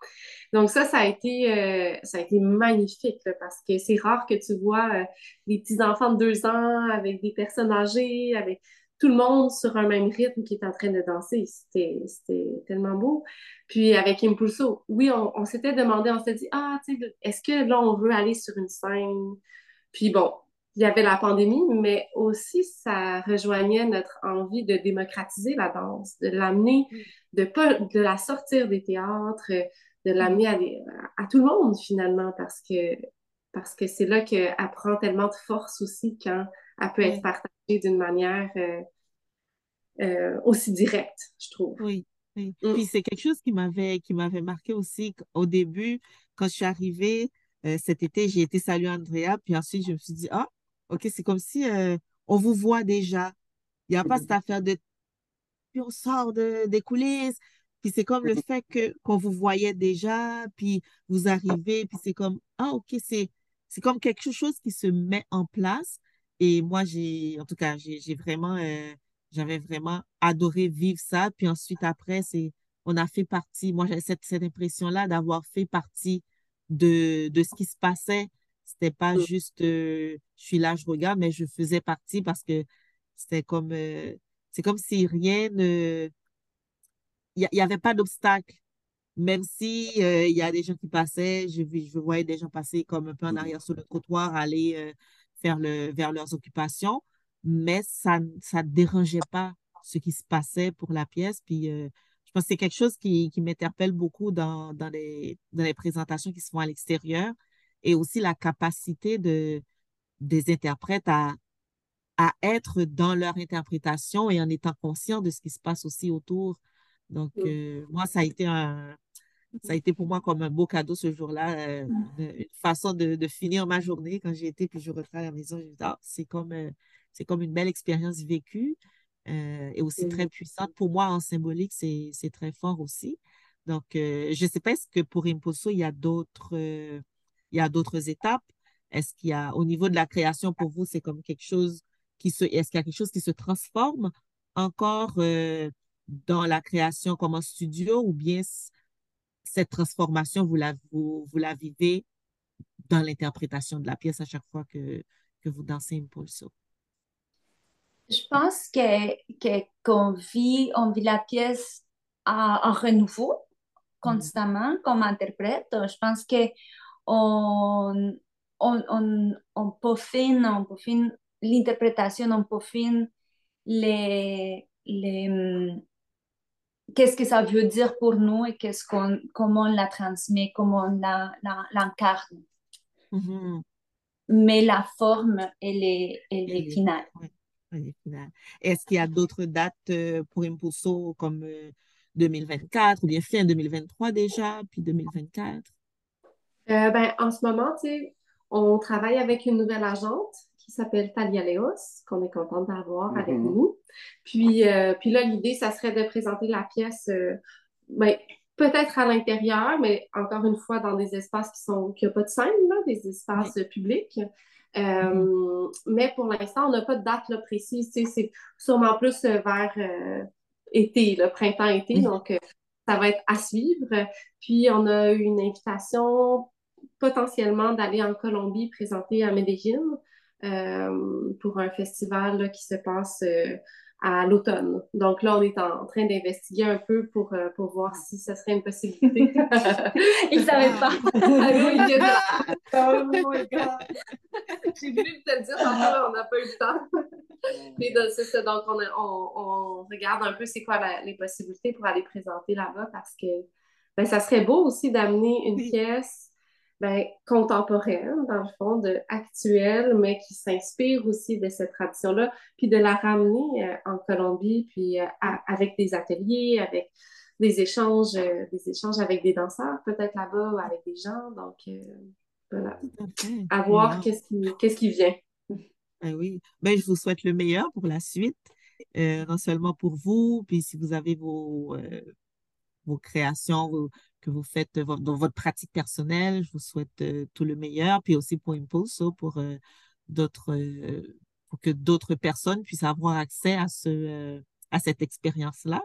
Donc ça, ça a été, euh, ça a été magnifique parce que c'est rare que tu vois euh, des petits enfants de deux ans avec des personnes âgées, avec tout le monde sur un même rythme qui est en train de danser. C'était tellement beau. Puis avec Impulso, oui, on, s'était demandé, on s'était dit, ah, tu sais, est-ce que là, on veut aller sur une scène? Puis bon, il y avait la pandémie, mais aussi ça rejoignait notre envie de démocratiser la danse, de l'amener, de pas, de la sortir des théâtres, de l'amener à, à, tout le monde finalement, parce que parce que c'est là qu'elle prend tellement de force aussi quand elle peut être partagée d'une manière euh, euh, aussi directe, je trouve. Oui. oui. Mm. Puis c'est quelque chose qui m'avait qui m'avait marqué aussi au début, quand je suis arrivée euh, cet été, j'ai été saluer Andrea, puis ensuite je me suis dit, ah, OK, c'est comme si on vous voit déjà. Il n'y a pas cette affaire de puis on sort de, des coulisses. Puis c'est comme le fait que qu'on vous voyait déjà, puis vous arrivez, puis c'est comme, ah, OK, c'est c'est comme quelque chose qui se met en place. Et moi, j'ai, en tout cas, j'ai vraiment, euh, j'avais vraiment adoré vivre ça. Puis ensuite, après, c'est, on a fait partie, moi, j'ai cette, cette impression-là d'avoir fait partie de, de ce qui se passait. C'était pas mm. juste, euh, je suis là, je regarde, mais je faisais partie parce que c'était comme, euh, c'est comme si rien ne, il n'y avait pas d'obstacle même si euh, il y a des gens qui passaient, je, je voyais des gens passer comme un peu en arrière sur le trottoir, aller euh, faire le, vers leurs occupations, mais ça ne dérangeait pas ce qui se passait pour la pièce. Puis euh, je pense que c'est quelque chose qui, qui m'interpelle beaucoup dans, dans, les, dans les présentations qui se font à l'extérieur et aussi la capacité de, des interprètes à, à être dans leur interprétation et en étant conscient de ce qui se passe aussi autour. Donc, moi, ça a été un, ça a été pour moi comme un beau cadeau ce jour-là, euh, une, façon de, de, finir ma journée quand j'ai été, puis je rentre à la maison, ah, c'est comme, euh, c'est comme une belle expérience vécue euh, et aussi très puissante. Pour moi, en symbolique, c'est très fort aussi. Donc, je ne sais pas, est-ce que pour Imposo, il y a d'autres il y a d'autres étapes? Est-ce qu'il y a, au niveau de la création, pour vous, c'est comme quelque chose qui se, est-ce qu'il y a quelque chose qui se transforme encore dans la création comme en studio ou bien cette transformation, vous la, vous, vous la vivez dans l'interprétation de la pièce à chaque fois que, que vous dansez Impulso? Je pense que, qu'on vit, on vit la pièce en, renouveau constamment comme interprète. Je pense que on, on, on, on peaufine, on peaufine l'interprétation, on peaufine les, les, qu'est-ce que ça veut dire pour nous et qu'est-ce qu'on, comment on la transmet, comment on la, l'incarne. Mm-hmm. Mais la forme, elle est, elle, est, finale. Est-ce qu'il y a d'autres dates euh, pour Impulso comme 2024 euh, ou bien fin 2023 déjà, puis 2024? Euh, ben, en ce moment, tu sais, on travaille avec une nouvelle agente qui s'appelle Talia Leos, qu'on est content d'avoir avec Mhm. nous. Puis, euh, puis là, l'idée, ça serait de présenter la pièce, euh, ben, peut-être à l'intérieur, mais encore une fois, dans des espaces qui sont, qui n'ont pas de scène, là, des espaces publics. Euh, Mais pour l'instant, on n'a pas de date là, précise. C'est sûrement plus vers été, le printemps-été. Mhm. Donc, ça va être à suivre. Puis, on a eu une invitation potentiellement d'aller en Colombie présenter à Medellín pour un festival là, qui se passe euh, à l'automne. Donc là, on est en train d'investiguer un peu pour, euh, pour voir si ce serait une possibilité. <laughs> Il savait pas. <laughs> Ah. <laughs> Oh my God. J'ai voulu te le dire, on n'a pas eu le temps. Mais donc, c'est ça, donc on, a- on, on regarde un peu c'est quoi la- les possibilités pour aller présenter là-bas parce que ben, ça serait beau aussi d'amener une Oui. pièce ben, contemporaine, dans le fond, de, actuelle, mais qui s'inspire aussi de cette tradition-là, puis de la ramener euh, en Colombie, puis euh, à- avec des ateliers, avec des échanges, euh, des échanges avec des danseurs, peut-être là-bas, ou avec des gens. Donc, voilà. À voir qu'est-ce qui, qu'est-ce qui vient. Ben oui, ben, je vous souhaite le meilleur pour la suite, non seulement pour vous, puis si vous avez vos, vos créations vos- que vous faites vo- dans votre pratique personnelle, je vous souhaite euh, tout le meilleur, puis aussi pour Impulso, pour euh, d'autres, euh, pour que d'autres personnes puissent avoir accès à ce, euh, à cette expérience-là.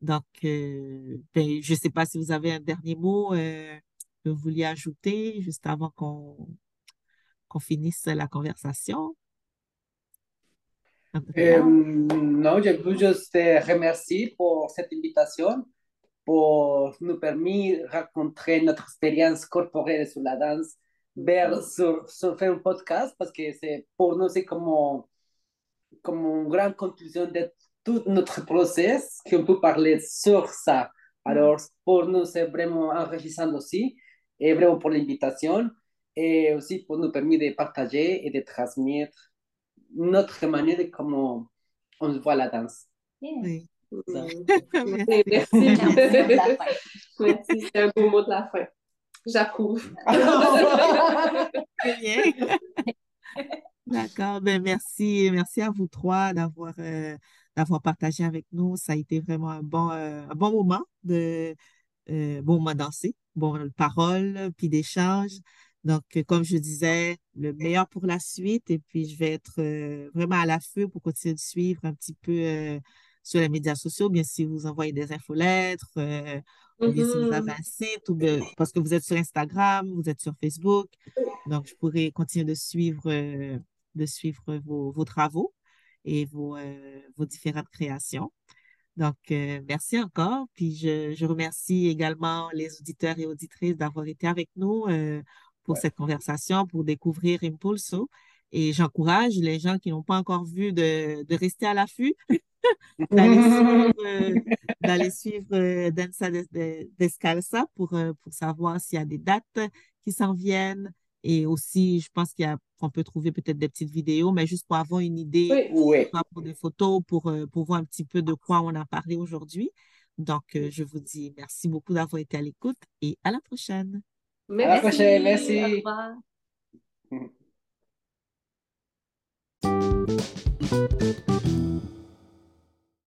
Donc, euh, ben, je ne sais pas si vous avez un dernier mot euh, que vous vouliez ajouter juste avant qu'on qu'on finisse la conversation. Euh, non, je veux juste te remercier pour cette invitation, pour nous permettre de rencontrer notre expérience corporelle sur la danse, vers, sur, sur faire un podcast, parce que c'est, pour nous, c'est comme, comme une grande conclusion de tout notre process, qu'on peut parler sur ça. Alors, pour nous, c'est vraiment enrichissant aussi, et vraiment pour l'invitation, et aussi pour nous permettre de partager et de transmettre notre manière de comment on voit la danse. Yeah. Oui. <laughs> Merci. <laughs> Merci. C'est un beau mot de la fin. J'approuve. <laughs> Très bien. D'accord. Ben, merci, merci à vous trois d'avoir euh, d'avoir partagé avec nous. Ça a été vraiment un bon, euh, un bon moment de euh, bon moment dansé, bon parole, puis d'échange. Donc, euh, comme je disais, le meilleur pour la suite. Et puis, je vais être euh, vraiment à l'affût pour continuer de suivre un petit peu euh, sur les médias sociaux. Bien si vous envoyez des infolettres, euh, ou bien si vous avez Mhm. un site, ou bien- parce que vous êtes sur Instagram, vous êtes sur Facebook. Donc, je pourrais continuer de suivre, euh, de suivre vos, vos travaux et vos, euh, vos différentes créations. Donc, euh, merci encore. Puis, je, je remercie également les auditeurs et auditrices d'avoir été avec nous euh, pour Ouais. cette conversation, pour découvrir Impulso. Et j'encourage les gens qui n'ont pas encore vu de, de rester à l'affût, <laughs> <laughs> d'aller <laughs> suivre, euh, d'aller suivre euh, Danza Des- Des- Descalza pour, euh, pour savoir s'il y a des dates qui s'en viennent. Et aussi, je pense qu'il y a, qu'on peut trouver peut-être des petites vidéos, mais juste pour avoir une idée, Oui. Pour des photos, pour, euh, pour voir un petit peu de quoi on a parlé aujourd'hui. Donc, euh, je vous dis merci beaucoup d'avoir été à l'écoute et à la prochaine. À la Merci. prochaine, Au merci. revoir. Mhm.